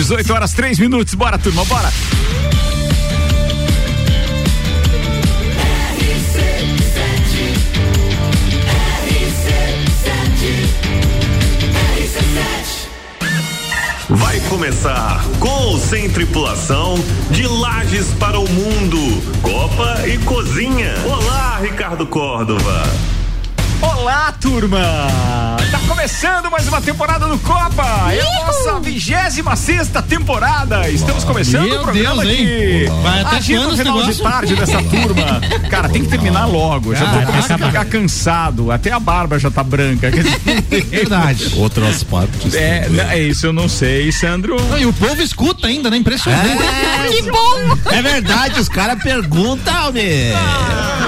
18 horas 3 minutos. Bora, turma, bora. Vai começar com ou sem tripulação de Lages para o Mundo, Copa e Cozinha. Olá, Ricardo Córdova. Olá, turma! Tá começando mais uma temporada do Copa! É a nossa vigésima sexta temporada! Estamos começando Meu o programa Deus, que Vai até agita o final de tarde dessa turma. Cara, tem que terminar logo. Já tô Caraca, começando a ficar cansado. Até a barba já tá branca. Verdade. Outras partes. É, né, é isso, eu não sei, Sandro. Não, e o povo escuta ainda, né? Impressionante. Que bom! É verdade, os caras perguntam, meu.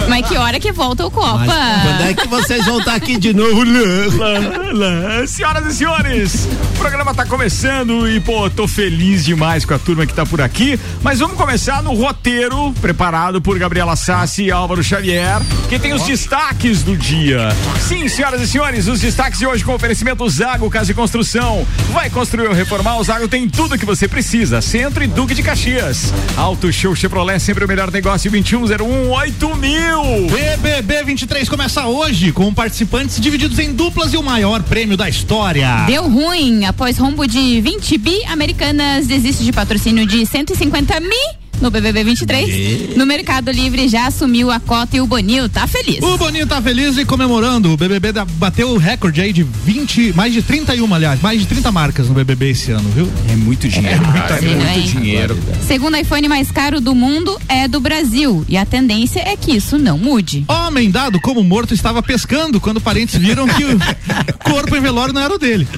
Mas que hora que volta o Copa? Mas quando é que vocês vão estar aqui de novo? Lá. Senhoras e senhores, o programa tá começando e, pô, tô feliz demais com a turma que tá por aqui. Mas vamos começar no roteiro preparado por Gabriela Sassi e Álvaro Xavier, que tem os destaques do dia. Sim, senhoras e senhores, os destaques de hoje com oferecimento Zago Casa e Construção. Vai construir ou reformar, o Zago tem tudo que você precisa. Centro e Duque de Caxias. Auto Show Chevrolet, sempre o melhor negócio, 2101 8000. BBB 23 começa hoje com participantes divididos em duplas e o maior prêmio da história. Deu ruim. Após rombo de 20 bi, Americanas desiste de patrocínio de 150 mi no BBB 23. No Mercado Livre já assumiu a cota e o Bonil tá feliz. O Boninho tá feliz e comemorando. O BBB da- bateu o recorde aí de 20, mais de 31, aliás, mais de 30 marcas no BBB esse ano, viu? É muito dinheiro. É dinheiro, muito hein? dinheiro. Segundo iPhone mais caro do mundo é do Brasil e a tendência é que isso não mude. Homem dado como morto estava pescando quando parentes viram que o corpo em velório não era o dele.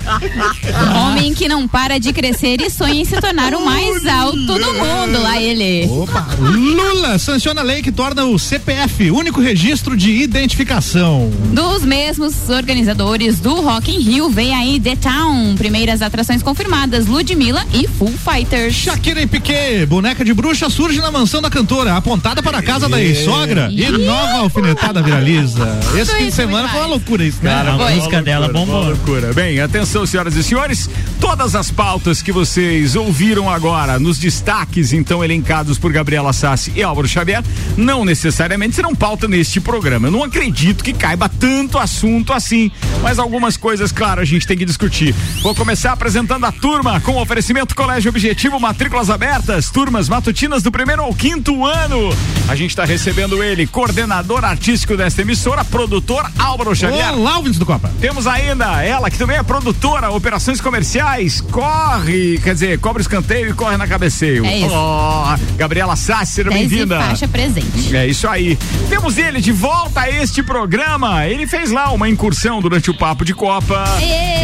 Homem que não para de crescer e sonha em se tornar o mais alto do mundo. Lá ele. Opa! Lula sanciona a lei que torna o CPF único registro de identificação. Dos mesmos organizadores do Rock in Rio vem aí The Town. Primeiras atrações confirmadas: Ludmilla e Full Fighters. Shakira e Piquet, boneca de bruxa surge na mansão da cantora, apontada para a casa da ex-sogra e nova alfinetada viraliza. Esse fim de semana e foi uma loucura isso, né? Cara, Foi. uma A música dela bombou. loucura. Bem, atenção, senhoras e senhores. Todas as pautas que vocês ouviram agora nos destaques, então, elencados por Gabriela Sassi e Álvaro Xavier, não necessariamente serão pauta neste programa. Eu não acredito que caiba tanto assunto assim. Mas algumas coisas, claro, a gente tem que discutir. Vou começar apresentando a turma com oferecimento Colégio Objetivo, matrículas abertas, turmas matutinas do primeiro ao quinto ano. A gente está recebendo ele, coordenador artístico desta emissora, produtor Álvaro Xavier. Olá, ouvintes do Copa. Temos ainda ela, que também é produtora, operações comerciais, corre, quer dizer, cobre o escanteio e corre na cabeceio. É isso. Oh, Gabriela Tese bem-vinda. faixa presente. É isso aí. Temos ele de volta a este programa. Ele fez lá uma incursão durante o Papo de Copa.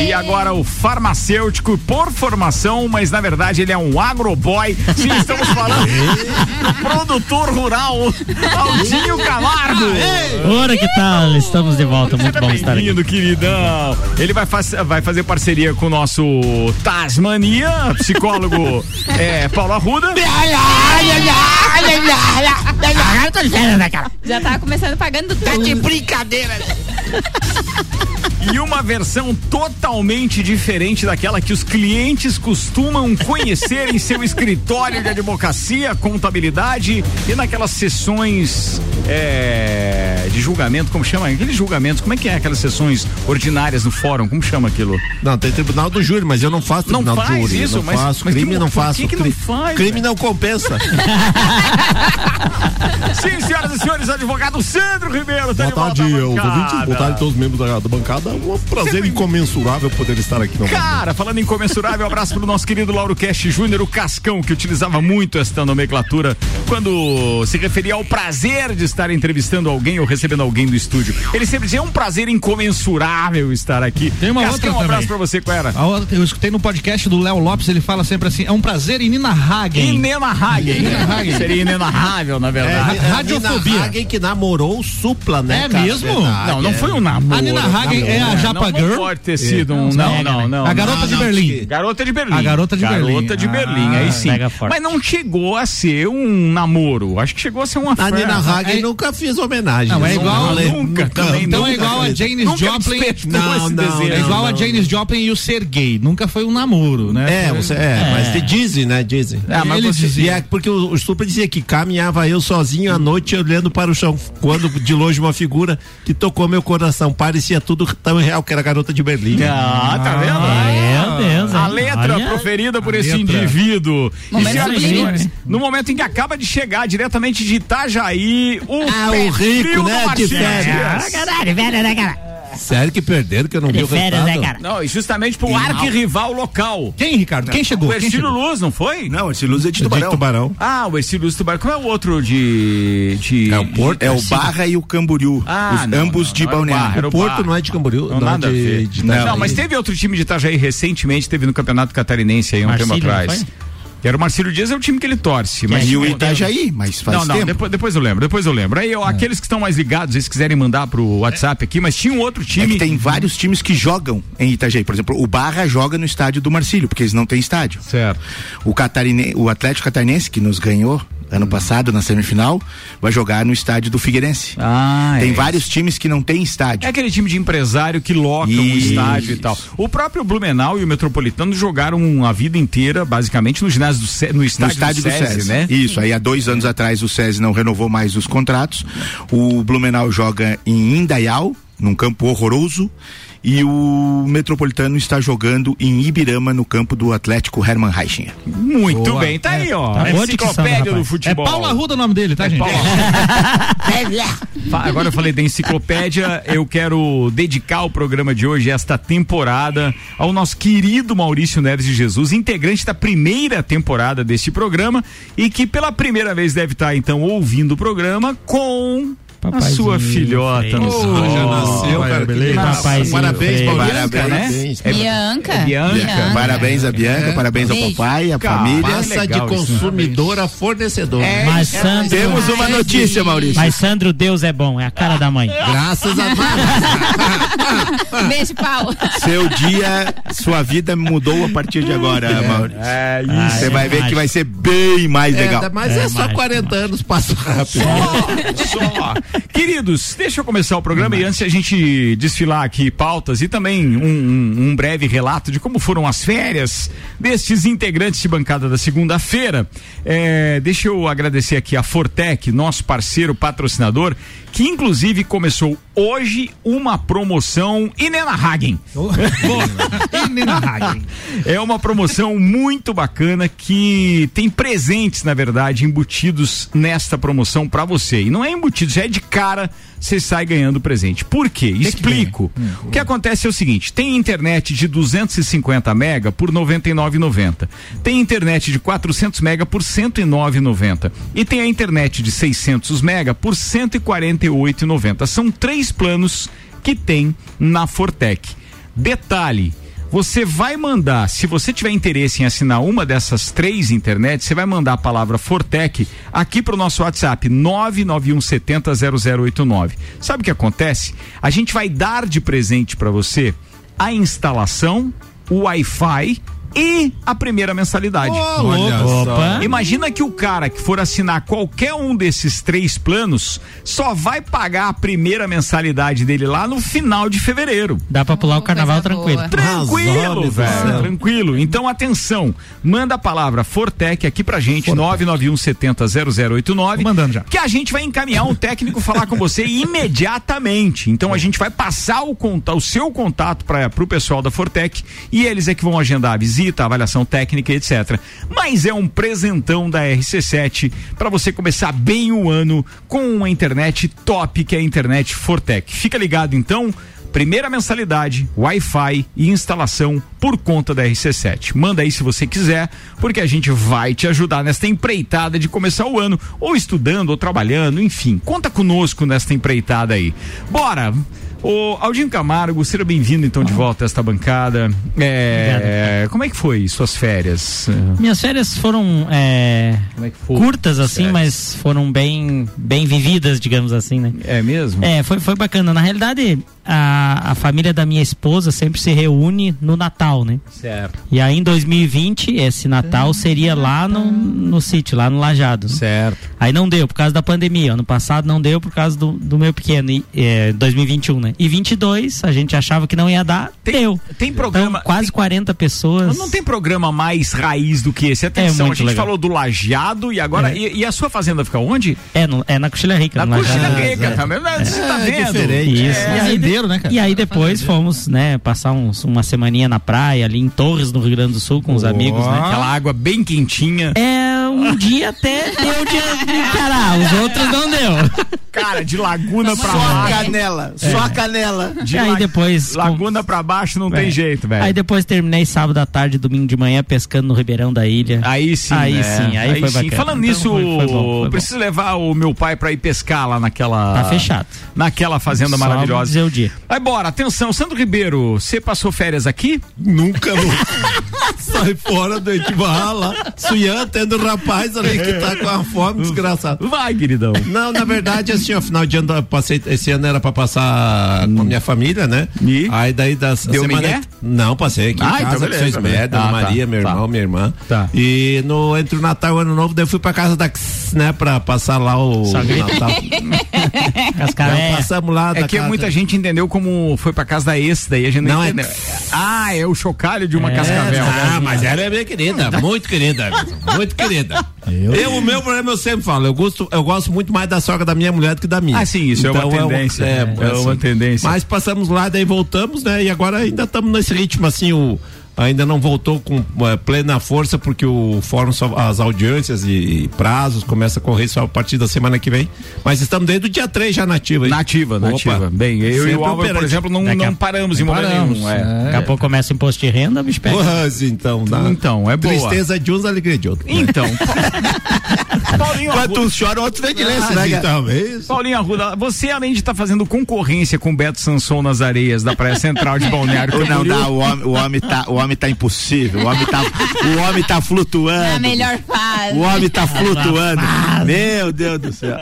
E agora o farmacêutico por formação, mas na verdade ele é um agroboy. Sim, estamos falando do produtor rural, Aldinho Camargo. Ora, que tal? Estamos de volta. Muito Seja bom estar aqui. bem-vindo, queridão. Ele vai, faz- vai fazer parceria com o nosso Tasmania, psicólogo é, Paulo Arruda. Já tá começando pagando tudo. de brincadeira. E uma versão totalmente diferente daquela que os clientes costumam conhecer em seu escritório de advocacia, contabilidade e naquelas sessões é, de julgamento, como chama? Aqueles julgamentos, como é que é aquelas sessões ordinárias no fórum? Como chama aquilo? Não, tem tribunal do júri, mas eu não faço Não tribunal do faz júri. isso, não mas- faço, mas crime que- não faço. que que não faz, Crime não compensa. Sim, senhoras e senhores, advogado Sandro Ribeiro. Tá Boa tarde, aos ouvintes, boa tarde a todos os membros da, da bancada. É um prazer Sempre- incomensurável poder estar aqui. Cara, falando em comensurável, um abraço pro nosso querido Lauro Cast Júnior, o Cascão, que utilizava muito esta nomenclatura quando se referia ao prazer de estar entrevistando alguém ou recebendo alguém do estúdio. Ele sempre dizia, é um prazer incomensurável estar aqui. Tem uma Cascão, outra um abraço também. pra você, qual era? A outra- Eu escutei no podcast do Léo Lopes, ele fala sempre assim: é um prazer inenarrável. Inenarrável. Inenarrável. Seria inenarrável, na É, verdade. é a radiofobia. Nina Hagen que namorou o Supla, né? É cara? mesmo? Verdade, não, não é. foi um namoro. A Nina Hagen é a Japa não, Girl? Não pode ter sido um. Não, não, não. A garota de Berlim. Garota de Berlim. A garota de Berlim. Garota de Ah, Berlim, aí sim. pega forte. Mas não chegou a ser um namoro. Acho que chegou a ser uma A Nina festa. Hagen é- nunca fiz homenagem. Não, é igual- nunca, também Então é igual a. Janis Joplin. Não, não. É igual a. Janis Joplin e o Sergei. Nunca foi um namoro, né? É, Foi- você, é, mas te dizem, né? Dizem. Ah, mas Ele você- dizia- E é porque o, o Supra dizia que caminhava eu sozinho à noite olhando para o chão, quando de longe uma figura que tocou meu coração. Parecia tudo tão real que era a garota de Berlim. Ah, tá vendo? Meu Deus, A hein? letra Olha. proferida por A esse letra. indivíduo. Momento E, no momento em que acaba de chegar diretamente de Itajaí, o, Ah, o rico, né, de férias. Ah, caralho, velho, né, cara? Sério que perderam que eu não vi De o férias, resultado? né, cara? Não, e justamente pro arquirrival local. Quem, Ricardo? Quem chegou? O Ercílio chegou? Luz, não foi? Não, esse Luz é de De Tubarão. Tubarão. Ah, o Ercílio Luz Tubarão. Qual é o outro de. de... É o Porto, é o Barra e o Camboriú. Ah, os, não, ambos não, de não, o Balneário. O Porto Barra. não é de Camboriú, Não, não, nada a de, ver. de Não, mas teve outro time de Itajaí recentemente, teve no Campeonato Catarinense aí um Marcílio, tempo atrás. Era o Marcílio Dias, é o time que ele torce. Mas E o Itajaí, mas faz Não, não, tempo. depois, depois eu lembro, depois eu lembro. Aí, ó, aqueles que estão mais ligados, eles quiserem mandar pro WhatsApp aqui, mas tinha um outro É time. que tem vários times que jogam em Itajaí. Por exemplo, o Barra joga no estádio do Marcílio, porque eles não têm estádio. Certo. O, Catarine... o Atlético Catarinense, que nos ganhou ano passado na semifinal, vai jogar no estádio do Figueirense. Ah, tem é. vários times que não têm estádio. É aquele time de empresário que loca um Isso. estádio e tal. O próprio Blumenau e o Metropolitano jogaram a vida inteira, basicamente, no ginásio do Ce... no no estádio, estádio do SESI, né? Isso, aí há dois anos atrás o SESI não renovou mais os contratos. O Blumenau joga em Indaial, num campo horroroso. E o Metropolitano está jogando em Ibirama, no campo do Atlético Hermann Reichinha. Muito Boa. bem, tá aí, ó. Tá enciclopédia do. É futebol. Paulo Arruda o nome dele, tá, É gente? Agora eu falei da enciclopédia, eu quero dedicar o programa de hoje, esta temporada, ao nosso querido Maurício Neves de Jesus, integrante da primeira temporada deste programa e que pela primeira vez deve estar então ouvindo o programa com a sua filhota no Oh, já nasceu, cara, beleza. Papazinho Parabéns. Maurício. Bianca, né? Parabéns. Bianca. É Bianca. Parabéns a Bianca, parabéns ao Beijo. papai, à família. Passa de legal isso, consumidor a fornecedor. É, Mas Sandro, Temos uma notícia, Maurício. mas Sandro, Deus é bom, é a cara da mãe. Graças a Deus. Beijo, Paulo. Seu dia, sua vida mudou a partir de agora, Maurício. É isso. Ah, Você é vai ver que vai ser bem mais legal. É, mas é, É só mágico, 40 anos, passa rápido. Só. Queridos, deixa eu começar o programa e antes de a gente desfilar aqui pautas e também um, um- um breve relato de como foram as férias destes integrantes de bancada da segunda-feira. É, deixa eu agradecer aqui a Fortec, nosso parceiro patrocinador, que inclusive começou hoje uma promoção Inena Hagen. Nina Hagen. É uma promoção muito bacana que tem presentes, na verdade, embutidos nesta promoção pra você. E não é embutido, é de cara, você sai ganhando presente. Por quê? Explico. O que acontece é o seguinte: tem internet de 250 mega por R$ 99,90. Tem internet de 400 mega por R$ 109,90. E tem a internet de 600 mega por R$ 148,90. São três planos que tem na Fortec. Detalhe. Você vai mandar, se você tiver interesse em assinar uma dessas três internets, você vai mandar a palavra Fortec aqui pro nosso WhatsApp 991700089. Sabe o que acontece? A gente vai dar de presente para você a instalação, o Wi-Fi e a primeira mensalidade. Olha Opa. Imagina que o cara que for assinar qualquer um desses três planos só vai pagar a primeira mensalidade dele lá no final de fevereiro. Dá pra pular o carnaval tranquilo. boa. Tranquilo, velho. Tranquilo. Então, atenção. Manda a palavra Fortec aqui pra gente, 991700089. Tô mandando já. Que a gente vai encaminhar um técnico falar com você imediatamente. Então, a gente vai passar o, conta, o seu contato para pro pessoal da Fortec e eles é que vão agendar a visita, a avaliação técnica, etc. Mas é um presentão da RC7 para você começar bem o ano com uma internet top que é a internet Fortec. Fica ligado então. Primeira mensalidade, Wi-Fi e instalação por conta da RC7. Manda aí se você quiser, porque a gente vai te ajudar nesta empreitada de começar o ano, ou estudando, ou trabalhando, enfim. Conta conosco nesta empreitada aí. Bora! Ô, Aldinho Camargo, seja bem-vindo então de volta a esta bancada. É, como é que foi suas férias? Minhas férias foram é, Como é que foi? curtas assim, Férias. mas foram bem, bem vividas, digamos assim, né? É mesmo? É, foi, foi bacana. Na realidade, a, a família da minha esposa sempre se reúne no Natal, né? Certo. E aí em 2020, esse Natal seria lá no, no sítio, lá no Lajado. né? Certo. Aí não deu por causa da pandemia. Ano passado não deu por causa do, do meu pequeno, e, é, 2021, né? E 22, a gente achava que não ia dar, deu. Tem programa. Então, quase 40 pessoas. Mas Não tem programa mais raiz do que esse. Atenção, É a gente legal. falou do lajeado e agora. É. E, e a sua fazenda fica onde? É, no- é na Coxilha Rica. Na Coxilha Lajado. Rica, tá vendo? Você tá É vendo? diferente. Isso. É. E, aí, Né, cara? e aí depois fomos, né, passar uns- uma semaninha na praia, ali em Torres, no Rio Grande do Sul, com os amigos, né? Aquela água bem quentinha. É, um dia até deu de encarar, os outros não deu. Cara, de laguna pra Só a baixo. canela, só a canela. De aí la- depois- Laguna pra baixo não tem É. jeito, velho. Aí depois terminei sábado à tarde, domingo de manhã, pescando no Ribeirão da Ilha. Aí sim. Aí né? sim, aí foi bacana. Falando Então nisso, foi- foi bom, foi preciso levar o meu pai pra ir pescar lá naquela. Tá fechado. Naquela fazenda Só maravilhosa. dizer o dia. Vai bora, atenção, Sandro Ribeiro, você passou férias aqui? Nunca, nunca. Sai fora do Etibarra lá. Suian, tendo um rapaz ali que tá com uma fome desgraçada. Vai, queridão. Não, na verdade, assim, ó, final de ano eu passei, esse ano era pra passar com a minha família, né? E? Aí daí das Deu migué? Não, passei aqui Ah, em então casa com beleza, Dona Ah, tá, Maria, meu tá. irmão, minha irmã. Tá. E no, entre o Natal e o Ano Novo, daí eu fui pra casa da X, né, pra passar lá o Sogrita. Natal. Cascavel. Então, passamos lá É que casa- muita gente entendeu como foi pra casa da ex, daí a gente não, Não, é- entendeu. Ah, é o chocalho de uma É, cascavel. Ah, mas ela é bem querida, muito querida, muito querida. Eu, o meu problema eu sempre falo, eu gosto, eu gosto muito mais da sogra da minha mulher do que da minha. Ah, sim, isso é uma tendência. É, É uma tendência. Mas passamos lá, daí voltamos, né? E agora ainda estamos nesse ritmo assim, o ainda não voltou com eh, plena força porque o fórum só, as audiências e, e prazos começa a correr só a partir da semana que vem. Mas estamos desde o dia 3 já nativa. hein? Nativa, Opa. nativa. Bem, eu e Sempre o Álvaro, por operante. exemplo, não, Daqui a- não paramos em momento nenhum. É. é. Daqui a pouco começa o imposto de renda, bicho pega. Porras, então, dá. Então, é boa. Tristeza de uns, alegria de outros. Então. Paulinho Enquanto Arruda, uns choram, outros vêm de lenço, né, cara? talvez. Paulinho Arruda, você além de estar fazendo concorrência com Beto Sanson nas areias da Praia Central de Balneário Ou não Camboriú, dá, o homem, o homem tá, o homem tá impossível, o homem tá, o homem tá flutuando. A melhor fase. O homem tá flutuando. Meu Deus do céu.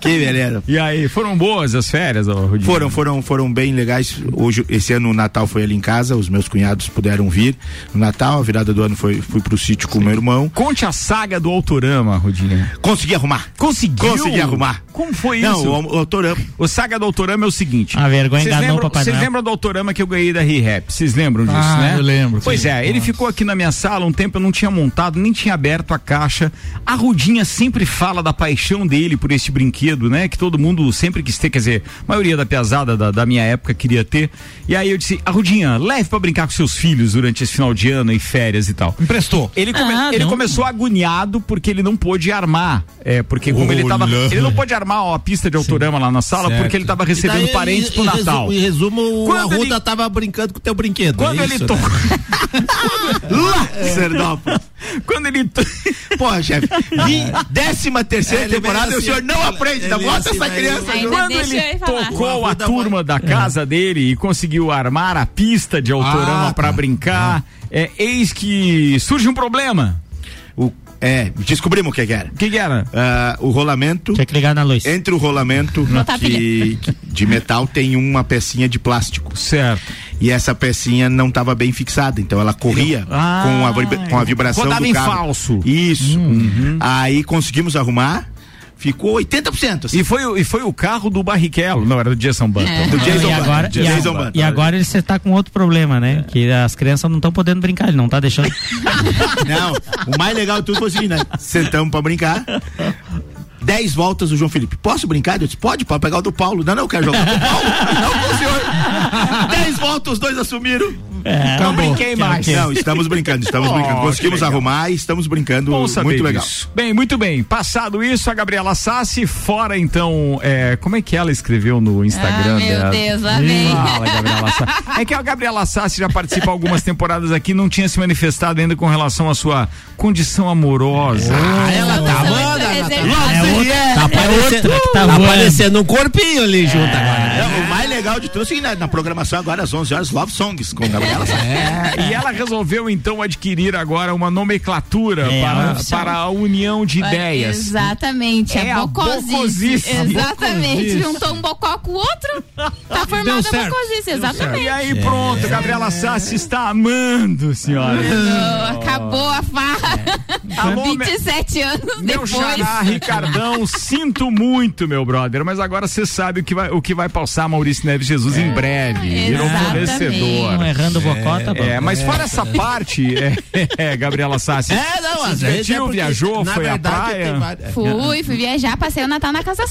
Que beleza. E aí, foram boas as férias, Rudinho? Foram, foram, foram bem legais. Hoje, esse ano o Natal foi ali em casa, os meus cunhados puderam vir no Natal, a virada do ano foi, fui pro sítio com o meu irmão. Conte a saga do Autorama, Rudinho. Consegui arrumar. Conseguiu? Consegui arrumar. Como foi Não, isso? o, o Autorama. O Saga do Autorama é o seguinte. A vergonha enganou lembram, Papai Vocês lembram do Autorama que eu ganhei da ReHap? Vocês lembram disso, Ah, né? eu lembro, Pois sim. é, ele ficou aqui na minha sala um tempo, eu não tinha montado, nem tinha aberto a caixa. A Rudinha sempre fala da paixão dele por este brinquedo, né? Que todo mundo sempre quis ter, quer dizer, a maioria da piazada da, da minha época queria ter. E aí eu disse, a Rudinha, leve pra brincar com seus filhos durante esse final de ano e férias e tal. Emprestou. Ele, come- Ah, ele não. começou agoniado porque ele não pôde armar. É, porque como ele tava. Ele não pôde armar ó, a pista de autorama lá na sala porque ele tava recebendo E daí, parentes em- pro em Natal. Em resumo, o Quando Arruda ele- tava brincando com o teu brinquedo. Quando é ele tocou. né? Lá. Quando ele. Porra, chefe. vim Décima terceira É, temporada e o senhor assim, não aprende. ele Não veio bota assim, essa daí criança junto. Quando ele tocou a turma da casa dele e conseguiu armar a pista de autorama Ah, pra tá. brincar, é, eis que surge um problema. É, descobrimos o que que era. O que, que era? Ah, o rolamento. Tinha que ligar na luz. Entre o rolamento a que, que- de metal tem uma pecinha de plástico. Certo. E essa pecinha não estava bem fixada, então ela corria Ah, com, a, com a vibração rodava do em carro. falso. Isso. Aí conseguimos arrumar, ficou 80%. Assim. E foi, o- e foi o carro do Barrichello. Não, era do Jason Button. É. Do Jason e Button. agora, e, Jason a- Button. e agora ele você tá com outro problema, né? Que as crianças não estão podendo brincar, ele não tá deixando. Não, o mais legal de tudo foi assim, né? Sentamos pra brincar. Dez voltas o João Felipe. Posso brincar? Eu disse, pode, pode pegar o do Paulo. Não, não, eu quero jogar com o Paulo. Não com o senhor. Dez voltas, os dois assumiram. É, Não brinquei mais. Não, estamos brincando, estamos Oh, brincando. Conseguimos arrumar e estamos brincando Bom saber muito legal. disso. Bem, muito bem. Passado isso, a Gabriela Sassi, fora então, é, como é que ela escreveu no Instagram Ah, meu dela? Deus. Fala, Gabriela Sassi. É que a Gabriela Sassi já participa algumas temporadas aqui, não tinha se manifestado ainda com relação à sua condição amorosa. Ah, ela tá, manda, ela tá. é outra, Tá aparecendo, tá um corpinho ali junto agora. né? o mais legal de tudo é que na, na programação agora às 11 horas Love Songs com Gabriela Sassi. É, e ela resolveu então adquirir agora uma nomenclatura É, para, para a união de ideias. Exatamente, É a bocosice. bocosice. Exatamente. Bocosice. Juntou um bocó com o outro, tá formada a bocosice, exatamente. E aí pronto, Gabriela Sassi está amando, senhora. Oh, acabou a farra. Alô, me- 27 anos Meu depois. xará, Ricardão, sinto muito, meu brother, mas agora você sabe o que vai, o que vai passar Maurício Neves Jesus em breve. Virou Exatamente. fornecedor. Errando o bocó, tá bom. É, mas fora essa parte, é, é, Gabriela Sassi. É, não, às vezes. é viajou, na foi à verdade, praia. Fui, fui viajar, passei o Natal na casa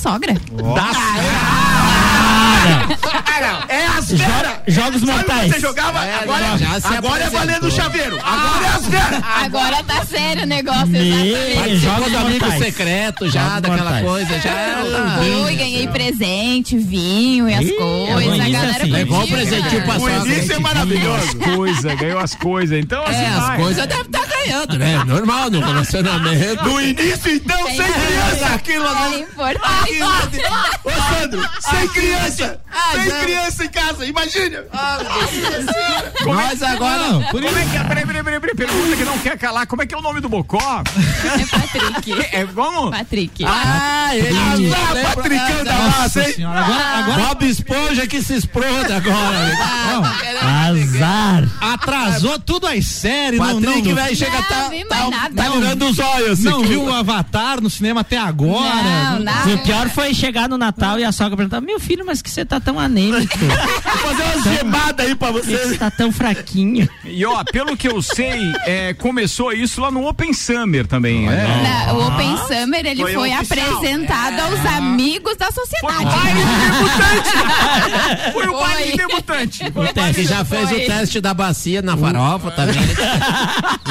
da sogra. É as veras! Jogos mortais. você jogava? agora já se agora é valendo o chaveiro. Agora é as veras! Agora tá sério o negócio, Me- exatamente. Jogos do amigo mortais. secreto já, Jogos daquela mortais. coisa, já. Fui, ganhei presente, vinho e as Ih, é coisas. a isso galera assim. Levou um presentinho pra. O início é maravilhoso. As coisas, ganhou as coisas. Então, assim, É, as coisas devem estar ganhando, né? Normal no relacionamento. No início, então, sem criança! Aquilo É agora. importante. Ô, Sandro, sem criança! Sem não. criança em casa, imagina! Nós agora. Não, por Como é que é? Peraí, peraí, peraí, peraí, pergunta que não quer calar. Como é que é o nome do Bocó? É Patrick. É, vamos? Patrick. Ah, ele. Ah, Hein? senhora, agora, agora Bob Esponja que se exploda agora. Azar. atrasou tudo as séries, não, não, Patrick, não, velho, chega, Não, tá, vi mais tá, nada. tá virando os olhos. assim. não viu o Avatar no cinema até agora. Não, E nada. o pior foi chegar no Natal e a sogra perguntar: Meu filho, mas que você tá tão anêmico? Vou fazer umas gemadas aí pra você. você tá tão fraquinho? E ó, pelo que eu sei, é, começou isso lá no Open Summer também, né? O Open Summer ele Foi foi, apresentado aos amigos da Foi baile debutante! Foi o baile debutante! É, baile que já fez Foi. o teste da bacia na farofa também.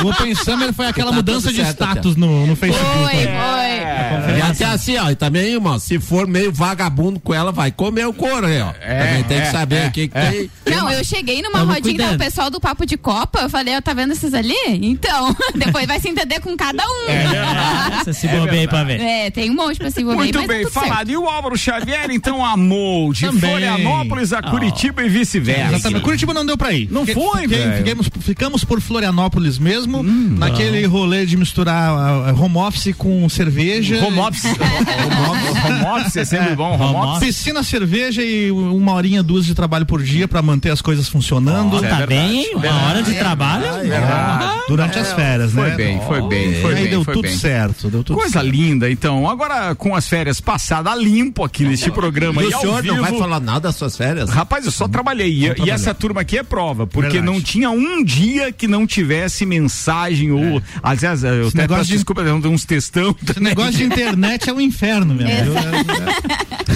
O Open Summer foi aquela Tá mudança de certo, status no, no Facebook. Foi, foi. E até assim, ó, e também, irmão, se for meio vagabundo com ela, vai comer o couro aí, ó. também tem que saber é, o que, que tem. Não, eu cheguei numa Tamo rodinha que tava o cuidando. pessoal do Papo de Copa, eu falei, ó, tá vendo esses ali? Então, depois vai se entender com cada um. Você se bobeia aí pra ver. É, tem um monte pra se envolver, Muito bem, tá certo. falado. E o Álvaro Xavier, então, amou de Também. Florianópolis a Curitiba e vice-versa. Exatamente. Curitiba não deu pra ir. Não foi, velho. ficamos, ficamos por Florianópolis mesmo, naquele rolê de misturar ah, home office com cerveja. Home office. Home office, home office é sempre bom. Home Home office. Piscina, cerveja e uma horinha, duas de trabalho por dia pra manter as coisas funcionando. é tá verdade, bem? Uma hora de trabalho. Ah, durante as férias, Foi né? bem, foi bem, foi Aí bem. deu foi tudo bem. certo, deu tudo Coisa certo. linda, então. Agora, com as férias passadas a limpo aqui neste programa. E e o senhor não vivo, vai falar nada das suas férias? Rapaz, eu só trabalhei. E, e essa turma aqui é prova, porque Verdade. não tinha um dia que não tivesse mensagem ou. Aliás, eu Esse até negócio peço de- desculpa, eu uns textão. Esse negócio de internet é um inferno mesmo.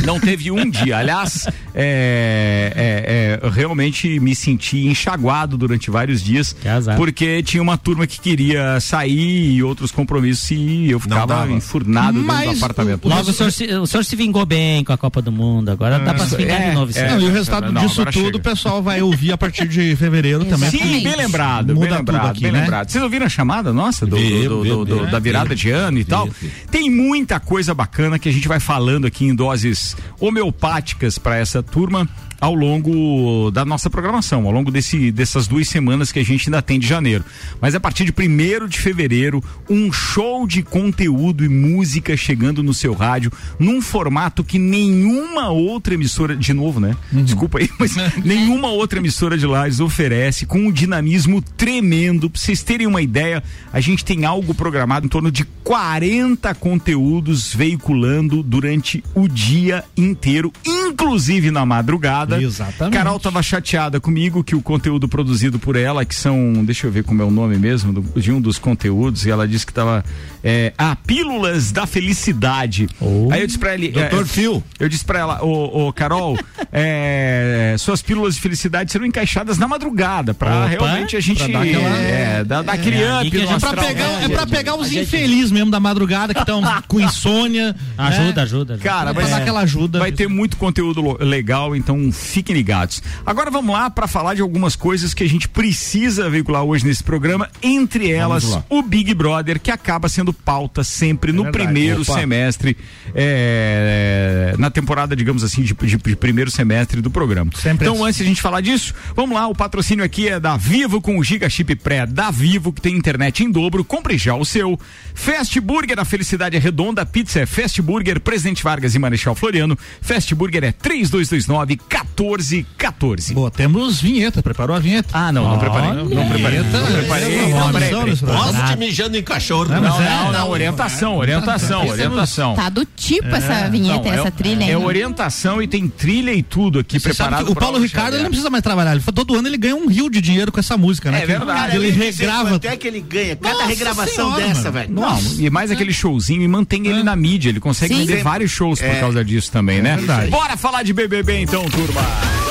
Não teve um dia. Aliás, é, é, é, eu realmente me senti enxaguado durante vários dias, Que azar. porque tinha uma turma que queria sair e outros compromissos e eu ficava enfurnado dentro Mas do apartamento. o- o- Logo o senhor, se, o senhor se vingou bem com a Copa do Mundo. Agora dá pra se é, de novo. isso é. Não, e o resultado Não, disso tudo chega. o pessoal vai ouvir a partir de fevereiro também. Sim, bem lembrado, Muda bem tudo lembrado, aqui, bem né? lembrado. Vocês ouviram a chamada nossa do, Vi, do- vi, do- vi, do- da virada de ano e tal? Tem muita coisa bacana que a gente vai falando aqui em doses homeopáticas para essa turma ao longo da nossa programação, ao longo desse, dessas duas semanas que a gente ainda tem de janeiro. Mas a partir de 1 de fevereiro, um show de conteúdo e música chegando no seu rádio, num formato que nenhuma outra emissora, de novo, né? Desculpa aí, mas nenhuma outra emissora de Lages oferece, com um dinamismo tremendo. Pra vocês terem uma ideia, a gente tem algo programado em torno de 40 conteúdos veiculando durante o dia inteiro, inclusive na madrugada. Exatamente. Carol tava chateada comigo que o conteúdo produzido por ela, que são, deixa eu ver como é o nome mesmo, do- de um dos conteúdos, e ela disse que tava, é, ah, Pílulas da Felicidade. Aí eu disse pra ele, Doutor é, Phil. eu disse pra ela, ô, ô, Carol, é, suas pílulas de felicidade serão encaixadas na madrugada, pra Opa, realmente a gente, pra dar aquela- é, dar, dar aquele É, up no gente- Pra pegar, é pra pegar os infelizes mesmo da madrugada que estão com insônia. Ajuda, né? ajuda. ajuda. Cara, vai, dar aquela ajuda. vai ter muito conteúdo legal, então fiquem ligados. Agora vamos lá para falar de algumas coisas que a gente precisa veicular hoje nesse programa, entre elas o Big Brother, que acaba sendo pauta sempre no verdade. primeiro Opa. semestre, é, na temporada, digamos assim, de, de- de primeiro semestre do programa. Sempre então, assim. antes de a gente falar disso, vamos lá, o patrocínio aqui é da Vivo com o Giga Chip Pré da Vivo, que tem internet em dobro, compre já o seu. Fast Burger, a felicidade é redonda, pizza é Fast Burger, Presidente Vargas e Marechal Floriano. Fast Burger é 3229 1414. Boa, temos vinheta. Preparou a vinheta? Ah, não, não preparei. Não, não preparei. Vinheta. Não preparei. é Não, peraí, peraí. Posso te mijando em cachorro. Não, Não, é, não, não, orientação, orientação, orientação. Tá do tipo essa vinheta, Não, essa é, trilha aí. É orientação e tem trilha e tudo aqui preparado. o Paulo Ricardo ele não precisa mais trabalhar. Ele, todo ano ele ganha um rio de dinheiro com essa música, né? É verdade. ele regrava. Quanto é que ele ganha? Cada regravação dessa, velho. Não, e mais aquele showzinho e mantém ele na mídia. Ele consegue vender vários shows por causa disso também, né? verdade. Bora falar de BBB então, turma. E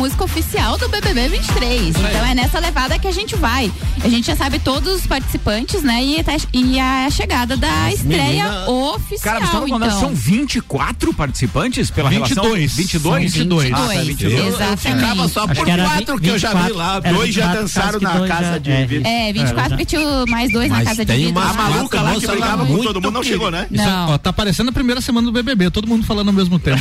música oficial do BBB 23. Então é nessa levada que a gente vai. A gente já sabe todos os participantes, né? E, tá- e a chegada da estreia oficial. Cara, você falando, então. são 24 participantes pela 22. relação? 22? São 22. Ah, tá, 22. 22. Exatamente. Ficava só Acho por que era quatro vi- que eu já vi 24, lá. Dois já 24, dançaram na casa já- de é. vidro. É, 24 porque tinha mais dois na casa de tem vidro. umas lá. A maluca lá que brigava com todo mundo não chegou, né? Não. ó, tá parecendo a primeira semana do BBB, todo mundo falando ao mesmo tempo.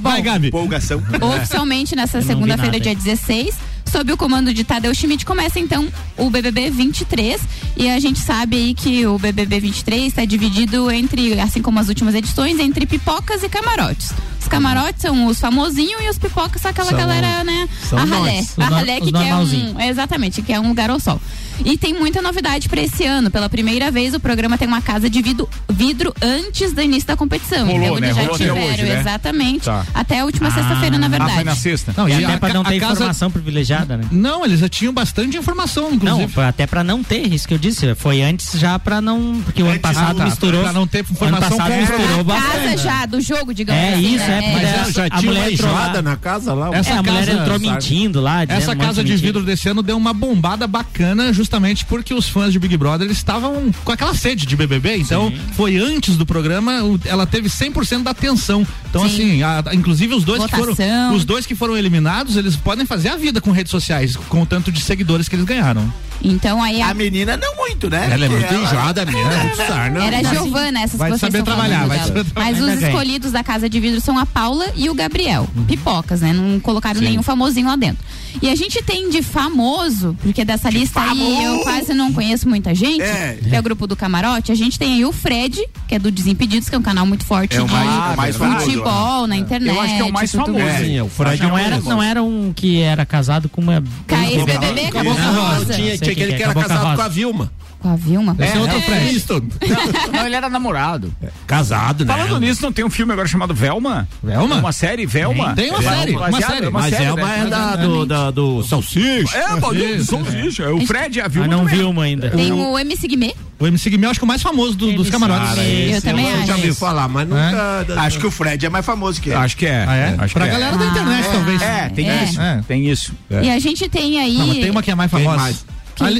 Vai, Gabi. Empolgação. Oficialmente nessa não vi segunda-feira, dia hein? 16, sob o comando de Tadeu Schmidt, começa então o BBB 23. E a gente sabe aí que o BBB 23 está dividido entre, assim como as últimas edições, entre pipocas e camarotes. Os camarotes são os famosinhos e os pipocas são aquela São- galera, né? são a ralé. nós, A ralé que quer um. Exatamente, que é um lugar ao sol. E tem muita novidade para esse ano. Pela primeira vez, o programa tem uma casa de vidro, vidro antes do início da competição. Rolou, então, né? eles já Rolou até tiveram, hoje, né? exatamente. Tá. Até a última sexta-feira, na Ah, verdade. foi na sexta. Não, E e até a, pra não a ter casa- informação privilegiada, né? Não, eles já tinham bastante informação, Não, inclusive. foi até pra não ter, isso que eu disse. Foi antes já pra não. Porque o ano passado Ah, tá, misturou. pra não ter ano informação passado com- misturou a bastante. casa já do jogo, digamos É assim. isso, né? é, porque Mas já a tinha mulher uma entrou na casa lá. Essa É, a mulher casa- entrou mentindo lá. dizendo Essa um casa de mentira. vidro desse ano deu uma bombada bacana, justamente porque os fãs de Big Brother eles estavam com aquela sede de BBB. Então, foi antes do programa, ela teve 100% da atenção. Então, Sim. assim, a- a- inclusive os dois que foram os dois que foram eliminados, eles podem fazer a vida com redes sociais, com o tanto de seguidores que eles ganharam. Então aí a- A menina não muito, né? Ela é muito Ela- enjoada mesmo. muito sarna. era a Giovana, essas vai vocês saber trabalhar, vai saber trabalhar. Mas os bem. escolhidos da casa de vidro são a Paula e o Gabriel. Pipocas, né? Não colocaram nenhum famosinho lá dentro. E a gente tem de famoso, porque dessa lista aí eu quase não conheço muita gente, É. que é o grupo do Camarote. A gente tem aí o Fred, que é do Desimpedidos, que é um canal muito forte É o de mais- é o mais famoso, futebol na internet. Eu acho que é o mais famoso. Sim, é, o Fred Não é era, não era um que era casado com uma. Cai esse BBB com a boca Não, rosa. tinha, Sei tinha aquele quem que é, era com a casado com a Vilma. Com a Vilma. Esse é, outro Fred. Não, não, ele era namorado. Casado, né? Falando nisso, não tem um filme agora chamado Velma? Velma? Uma série, Velma? Tem uma Velma, série, uma série. uma Mas série, Elma né? é da, do, da, do Salsicha. É, mas Isso, Salsicha. É. O Fred e a Vilma. Mas não uma ainda. Tem o MC Guimê. O MC Guimê eu acho que é o mais famoso do- dos Ele camarotes. sabe. Eu também Eu já acho. ouvi falar, mas nunca. Acho que o Fred é mais famoso que ele. Acho que é. Ah, é? Acho pra que é. galera da internet, talvez. É, tem É. isso. É. Tem isso. E a gente tem aí. Não, mas tem uma que é mais famosa.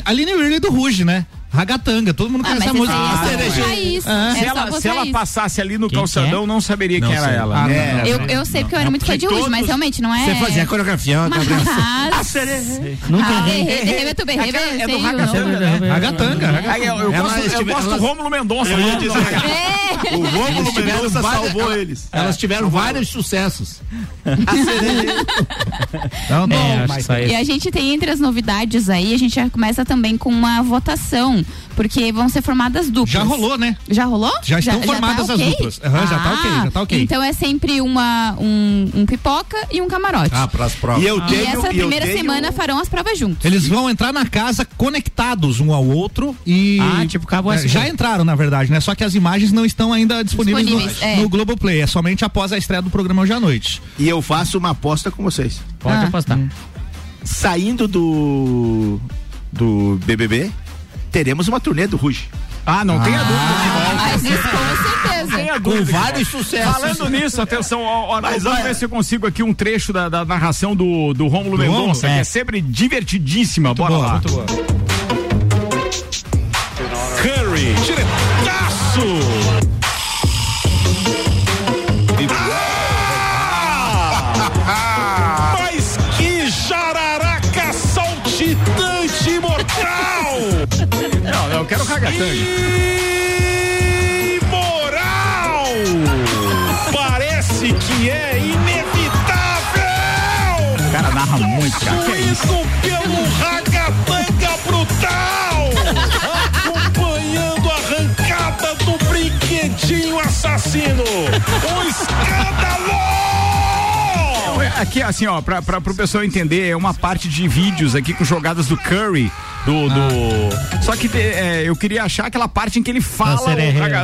Aline Whirley do Ruge, né? Ragatanga, todo mundo Ah, conhece música. aí é botar isso. Ah. É Se ela, se ela passasse ali no Quem calçadão, não saberia Não quem era sei. ela. Ah, não. Eu, eu sei porque eu era muito fã de Ruge, mas realmente não é. Você fazia a coreografia, Gabriel. Mas. Nunca Ah, é do Ragatanga, eu, gosto, do Rômulo Mendonça. Cara. É. O Rômulo Mendonça salvou eles. Elas tiveram vários sucessos. Não, não, É, E a gente tem entre as novidades aí, a gente já começa também com uma votação, porque vão ser formadas duplas. Já rolou, né? Já rolou? Já estão formadas tá as ok? duplas. Aham, já tá ok, já tá ok. Então é sempre uma, um, um pipoca e um camarote. Ah, pras provas. E eu e tenho. essa e eu primeira tenho- semana farão as provas juntos. Eles vão entrar na casa conectados um ao outro e. Ah, tipo Cabo É. Já entraram, na verdade, né? Só que as imagens não estão ainda disponíveis, Disponíveis, no, é. no Globoplay. É somente após a estreia do programa hoje à noite. E eu faço uma aposta com vocês. Pode Ah. apostar. Saindo do. do BBB, teremos uma turnê do Ruge. Ah, não tenha dúvida. Mas isso com certeza. Tenha Com dúvida. vários sucessos. Falando nisso, atenção, ó, ó, Mas vamos ver se eu consigo aqui um trecho da, da narração do, do Rômulo Do Mendonça, Rômulo? que é É. sempre divertidíssima. Bora boa, lá. muito boa. Curry, diretaço! Ragatanga. Imoral! Parece que é inevitável! O cara narra muito, cara. Que é isso? Pelo ragatanga brutal! Acompanhando a arrancada do brinquedinho assassino! O escândalo! Aqui, assim, ó, pra, pra, pro pessoal entender, é uma parte de vídeos aqui com jogadas do Curry. Do, do... Só que é, eu queria achar aquela parte em que ele fala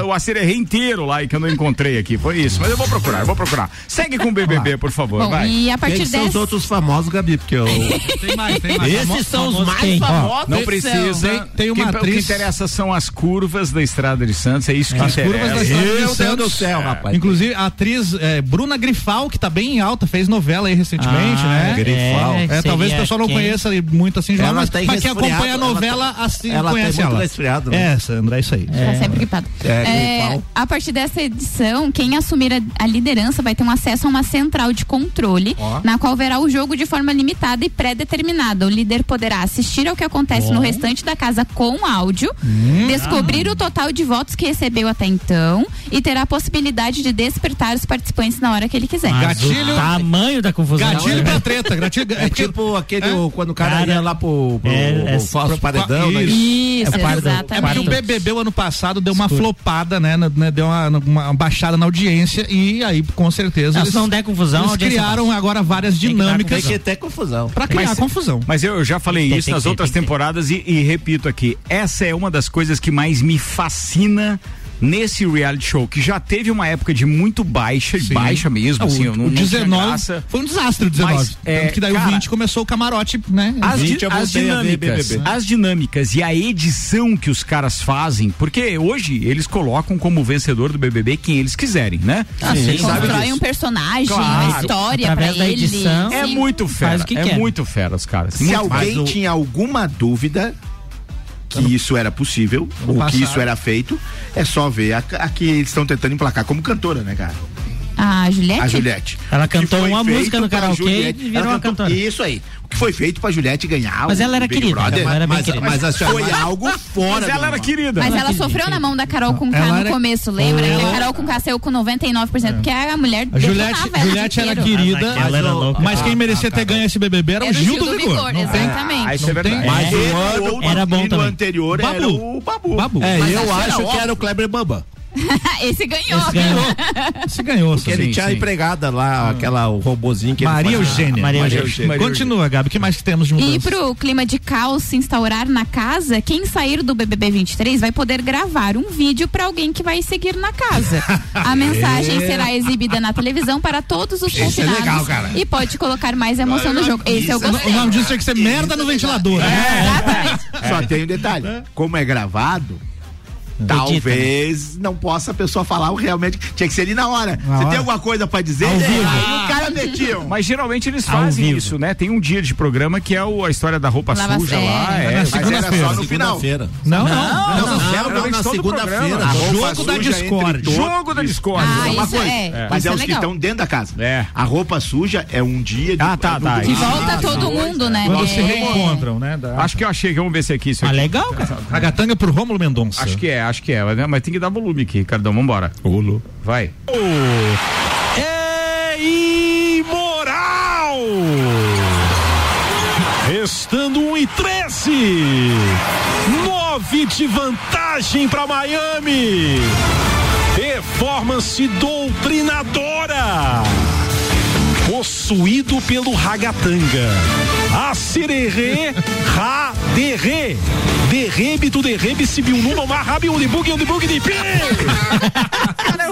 o, o acererê inteiro lá e que eu não encontrei aqui. Foi isso. Mas eu vou procurar, eu vou procurar. Segue com o BBB, por favor. Bom, vai. e a Quem partir que são os outros famosos, Gabi? Porque eu... Tem mais, tem mais. Esses são os mais? Ó, famosos. Não precisa. Tem- tem uma Quem- O que atriz- interessa são as curvas da Estrada de Santos. É isso que As interessa. curvas da Estrada de Meu Deus Santos. do céu, rapaz. Inclusive, a atriz é, Bruna Grifal, que tá bem em alta, fez novela aí recentemente, Ah, né? Grifal. é, É, talvez o seria pessoa não quem? conheça muito assim, já, mas, tem mas quem resfriado, acompanha a ela novela assim ela tem conhece muito ela. resfriado, né? É, Sandra, é isso aí. Tá sempre gripado. É, É, a partir dessa edição, quem assumir a, a liderança vai ter um acesso a uma central de controle, na qual verá o jogo de forma limitada e pré-determinada. O líder poderá assistir ao que acontece no restante da casa com áudio, Hum. descobrir o total de votos que recebeu até então e terá a possibilidade de despertar os participantes na hora que ele quiser. Mas Gatilho- o tamanho da confusão. Gatilho pra treta, gatilho. É tipo aquele, o- quando o cara, Cara, ia lá pro, pro, é- pro é- falso pro- paredão, né? isso. Isso, É parte do- É exatamente. porque o. BBB o ano passado deu uma flopada, né, né, Deu uma, uma baixada na audiência e aí, com certeza, Não, eles, se não der confusão, a eles criaram baixa. agora várias Tem dinâmicas Tem que ter confusão. pra criar Mas- confusão. Mas eu já falei Tem, isso tem nas outras temporadas e, e repito aqui. Essa é uma das coisas que mais me fascina nesse reality show, que já teve uma época de muito baixa, Sim. baixa mesmo, Ah, assim, o, eu não, o não tinha 19 graça. foi um desastre o 19. Mas, é, Tanto que daí cara, o 20 começou o camarote, né? As, di- 20 eu as ver dinâmicas, as dinâmicas e a edição que os caras fazem, porque hoje eles colocam como vencedor do BBB quem eles quiserem, né? Ah, Sim, constrói disso. um personagem, Claro. uma história pra Através da ele. edição. É Sim. muito fera, é quer. muito fera os caras. Se Muito alguém tinha alguma dúvida que isso era possível, ou passado. que isso era feito, é só ver a, a que eles estão tentando emplacar como cantora, né, cara? A Juliette? A Juliette. Ela cantou uma música no karaokê Juliette- e virou ela uma cantou- cantora. Isso aí. O que foi feito pra Juliette ganhar Mas o ela era Big querida, Brother, ela era mas, querida. mas assim, foi mas- algo fora Mas ela era querida. Mas ela sofreu na mão da Carol com K no era- começo, lembra? Ela- Que a Carol com K saiu com 99%, porque a mulher A Juliette, ela Juliette era querida, Mas era mas, louca. mas quem merecia ter ganho esse BBB era, Era o Gil do Vigor. Não tem- exatamente. Ah, é. Mas É, o ano era bom também. anterior Babu. era o Babu. Babu. É, Mas eu acho que acho era que era o Kleber Bamba. Esse ganhou. Esse ganhou. Se ganhou, Porque ele Sim, tinha sim. a empregada lá, aquela, o robozinho que ele Maria. Eugênia. Maria Maria Eugênia. Eugênia. Continua, Gabi. O que mais que temos de E mudança? pro clima de caos se instaurar na casa, quem sair do BBB 23 vai poder gravar um vídeo pra alguém que vai seguir na casa. A mensagem será exibida na televisão para todos os Isso é confinados legal, cara. e pode colocar mais emoção no jogo. Esse eu O gostei. nome disso tinha que ser merda no ventilador. né? Exatamente. Só tem um detalhe. Como é gravado, talvez não possa a pessoa falar o realmente. Tinha que ser ali na hora. Na Você hora. tem alguma coisa pra dizer? Ao vivo. Aí o cara metia. um- Mas geralmente eles fazem vivo. isso, né? Tem um dia de programa que é o, a história da roupa Lava- suja é. lá. É É, Mas era segunda-feira. só no final. Não, não. Não, não, não, não. não, na segunda-feira. A Jogo da Discord. Jogo da Discord. Ah, uma isso coisa. é. Mas Isso é é os que estão dentro da casa. É. A roupa suja é um dia de. Ah, tá, tá. Que volta todo mundo, né? Quando É. se reencontram, né? Acho que eu achei, vamos ver se é aqui isso Ah, legal, cara. Ragatanga pro Rômulo Mendonça. Acho que é, acho que é, mas, mas tem que dar volume aqui, Cardão, vambora. Vai. É Restando 1 e 13. 9 de vantagem para Miami. Performance doutrinadora. Possuído pelo Ragatanga. A Sererê Raderê. Derrebe tu derrebe se viu numa marrabi um de bug um de bug de pi.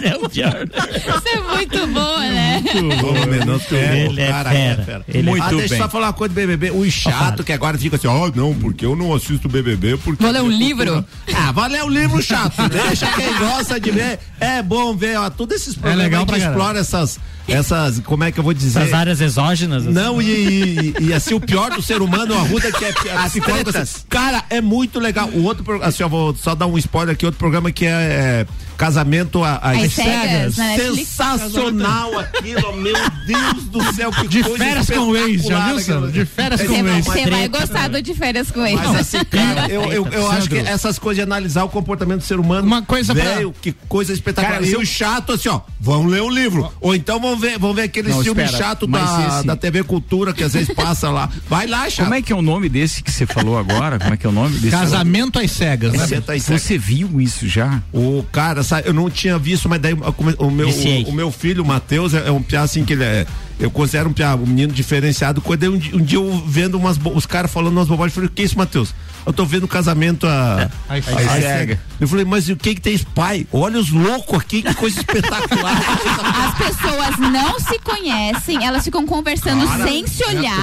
É o pior. Isso é muito boa, né? Ô, Mendonça, Ele é cara, fera. Ele é Muito ah, Muito deixa eu bem. só falar uma coisa do BBB. O chato que agora fica assim, ó, não, porque eu não assisto BBB, porque... Vou ler um livro. Ah, vai ler um livro chato. Deixa quem gosta de ver. É bom ver, ó, todos esses programas legal que exploram essas, essas, como é que eu vou dizer? Essas áreas exógenas. assim. Não, e, e, e, assim, o pior do ser humano, a Ruda, que é a psicóloga. tretas. Cara, é muito legal. O outro, assim, eu vou só dar um spoiler aqui, outro programa que é, é casamento Às cegas, Netflix. sensacional aquilo, meu Deus do céu, que De coisa férias com o ex, já viu, aquilo. De férias com o ex. você vai gostar do de férias com ele. Mas assim, cara, eu, eu, eu acho que essas coisas de analisar o comportamento do ser humano. Uma coisa pra- velho, que coisa espetacular. Cara, e se o eu- chato, assim, ó, vão ler o livro. Ou então vão ver, vão ver aquele Não, filme espera, chato da, esse- da TV Cultura que às vezes passa lá. Vai lá, chato. Como é que é o nome desse que você falou agora? Como é que é o nome desse? Casamento às cegas. né? Casamento às cegas. Você viu isso já? O cara, eu não tinha visto, mas daí come- o meu, o, o meu filho, o Matheus, é, é um piá assim que ele é. Eu considero um piá, um menino diferenciado. Quando eu, um, di- dia eu vendo umas, os caras falando umas bobagens, eu falei, o que é isso, Matheus? Eu tô vendo o casamento a. A- a cega. Eu falei, mas e o que que tem esse pai? Olha os loucos aqui, que coisa espetacular. As pessoas não se conhecem, elas ficam conversando sem se olhar,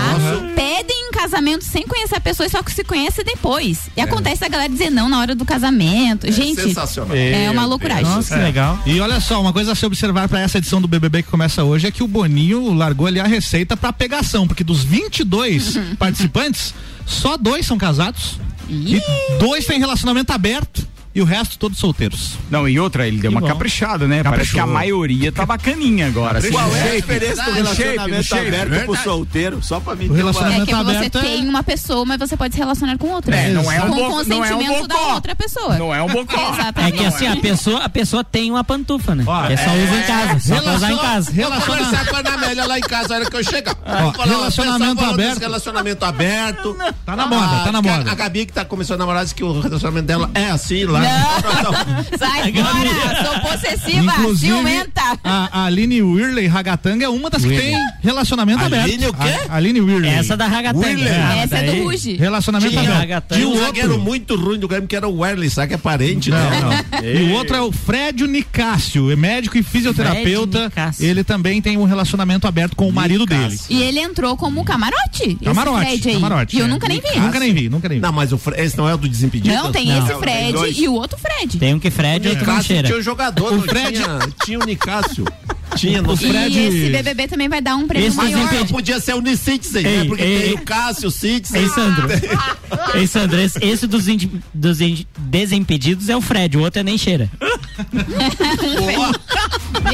pedem em casamento sem conhecer a pessoa e só que se conhece depois. E acontece a galera dizer não na hora do casamento. Gente, sensacional. é uma loucuragem. Nossa, que legal. E olha só, uma coisa a se observar para essa edição do BBB que começa hoje é que o Boninho largou ali a receita para pegação, porque dos 22 participantes, só dois são casados. E dois têm relacionamento aberto e o resto todos solteiros. Não, e outra, ele deu uma bom. caprichada, né? Parece que a Caprichou. maioria tá bacaninha agora. assim, Qual é a diferença do relacionamento shape, aberto pro solteiro? Só pra mim O relacionamento É que você aberto é- tem uma pessoa, mas você pode se relacionar com outra. É, não é um com bo- não é um consentimento da outra pessoa. Não é um bocó. É Exatamente. que assim, a pessoa, a pessoa tem uma pantufa, né? Ó, que é só usa em casa, só pra usar em casa. Vou Relaciona- conversar com a Ana Amélia lá em casa, a hora que eu chegar. Relacionamento aberto. Relacionamento aberto. Tá na moda, tá na que a- moda. A, Gabi que tá começando a namorar disse que o relacionamento dela é assim lá. Não, sai fora, sou possessiva, ciumenta. a, a Aline Whirley Ragatanga é uma das que tem relacionamento Aline aberto. o quê? A, Aline Whirley. Essa da Ragatanga. Ah, Essa é do Ruge. Relacionamento Tinha aberto. Ragatanga. E o um zagueiro outro, muito ruim do Grêmio que era o Werley, sabe que é parente, né? Não, não. E o outro é o Fred Nicásio, é médico e fisioterapeuta. Fred. Ele também tem um relacionamento aberto com o marido dele. E ele entrou como camarote. Camarote, esse Fred aí. camarote. E eu é. nunca nem vi. Nunca nem vi, nunca nem vi. Não, mas o Fre- esse não é o do Desimpedido? Não, tem Não. esse Tem Fred dois. E o outro Fred. Tem um que Fred e outro não cheira. tinha o jogador, O Fred- tinha, tinha o Nicásio. Tinha, não O sei. Fred- E esse BBB também vai dar um prêmio Esse maior. desempedido. Podia ser o Unicitizen, né? Porque ei, tem ei. o Cássio, o Citizen. Ei, Sandro. Ei, Sandro, esse, esse dos, indi- dos indi- desimpedidos é o Fred, o outro é nem cheira. Espera,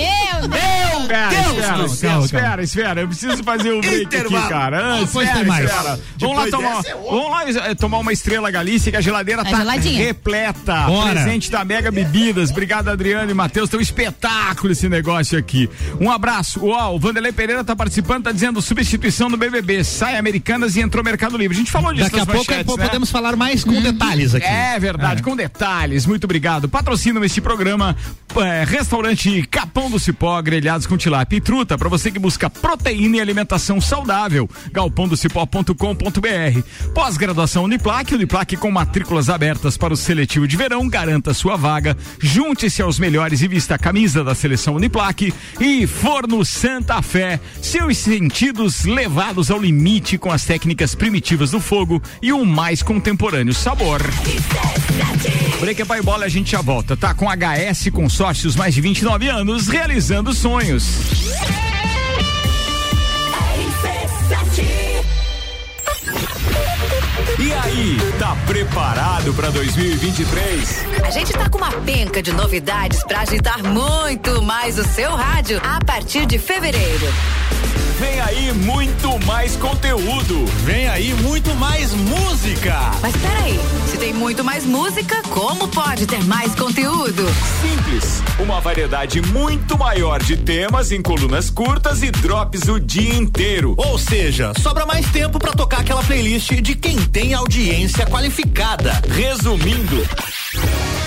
Espera, espera, cara. espera, eu preciso fazer o break aqui, cara. Antes, Depois espera, tem mais. espera. Vamos lá tomar, é vamos lá eh, tomar uma estrela Galícia que a geladeira Tá tá geladinha. repleta. Bora. Presente da Mega Bebidas. Obrigado, Adriano e Matheus. Tem um espetáculo esse negócio aqui. Um abraço. Uau, o Vanderlei Pereira tá participando, tá dizendo substituição do BBB. Sai Americanas e entrou Mercado Livre. A gente falou disso Daqui a pouco manchetes, né? podemos falar mais com detalhes aqui. É verdade, com detalhes. Muito obrigado. Patrocinam este programa é, Restaurante Capão do Cipó, grelhados com tilápia e truta, para você que busca proteína e alimentação saudável. galpondocipó.com.br. Pós-graduação Uniplac, Uniplac com matrículas abertas para o seletivo de verão, garanta sua vaga. Junte-se aos melhores e vista a camisa da seleção Uniplac e Forno Santa Fé. Seus sentidos levados ao limite com as técnicas primitivas do fogo e o mais contemporâneo sabor. Break é pai bola, a gente já volta, tá? Com HS Consórcios, mais de 29 anos, realizando sonhos. E aí, tá preparado para 2023? A gente tá com uma penca de novidades pra agitar muito mais o seu rádio a partir de fevereiro. Vem aí muito mais conteúdo. Vem aí muito mais música. Mas peraí, se tem muito mais música, como pode ter mais conteúdo? Simples, uma variedade muito maior de temas em colunas curtas e drops o dia inteiro. Ou seja, sobra mais tempo pra tocar aquela playlist de quem tem audiência qualificada. Resumindo,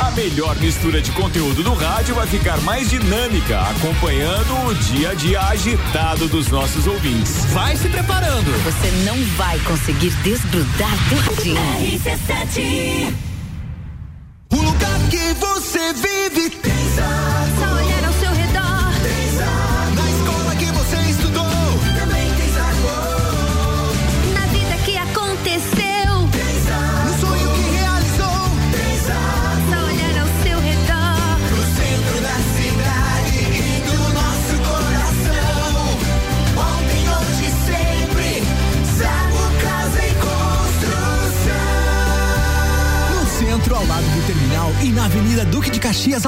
a melhor mistura de conteúdo do rádio vai ficar mais dinâmica, acompanhando o dia a dia agitado dos nossos ouvintes. Vai se preparando. Você não vai conseguir desgrudar do radinho. O lugar que você vive tem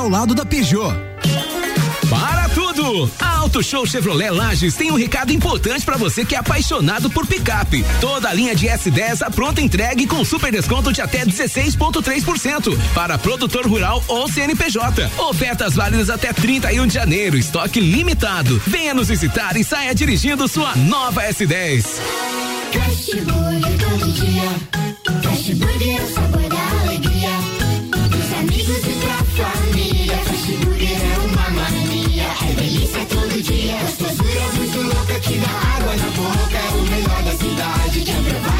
ao lado da Peugeot. Para tudo! A Auto Show Chevrolet Lages tem um recado importante para você que é apaixonado por picape. Toda a linha de S10 a pronta entregue com super desconto de até 16,3% para produtor rural ou CNPJ. Ofertas válidas até 31 de janeiro, estoque limitado. Venha nos visitar e saia dirigindo sua nova S10. Crash Burger todo dia. Crash Burger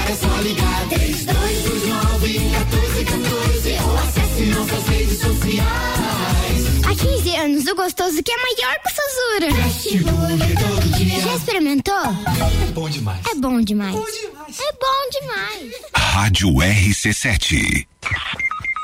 é só ligar. 3229 1414 ou acesse nossas redes sociais. Há 15 anos, o gostoso que é maior que o Sazura. Crash Burger todo dia. Já experimentou? É bom demais. É bom demais. É bom demais. Rádio RC7.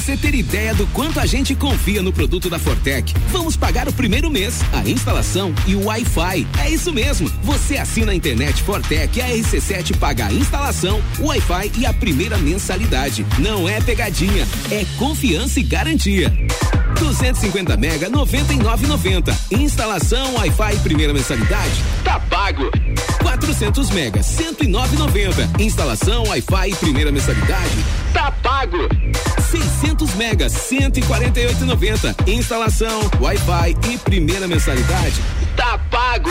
Você ter ideia do quanto a gente confia no produto da Fortec, vamos pagar o primeiro mês, a instalação e o Wi-Fi. É isso mesmo. Você assina a internet Fortec e a RC7 paga a instalação, o Wi-Fi e a primeira mensalidade. Não é pegadinha, é confiança e garantia. 250 mega 99,90. Instalação, Wi-Fi e primeira mensalidade. Tá pago. 400 mega 109,90. Instalação, Wi-Fi e primeira mensalidade. Tá pago. 600 mega 148,90. Instalação, Wi-Fi e primeira mensalidade. Tá pago.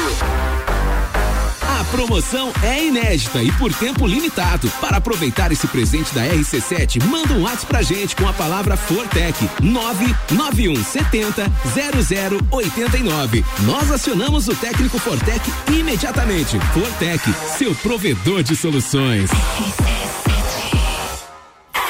A promoção é inédita e por tempo limitado. Para aproveitar esse presente da RC7, manda um WhatsApp pra gente com a palavra Fortec 99170 0089. Nós acionamos o técnico Fortec imediatamente. Fortec, seu provedor de soluções. RC7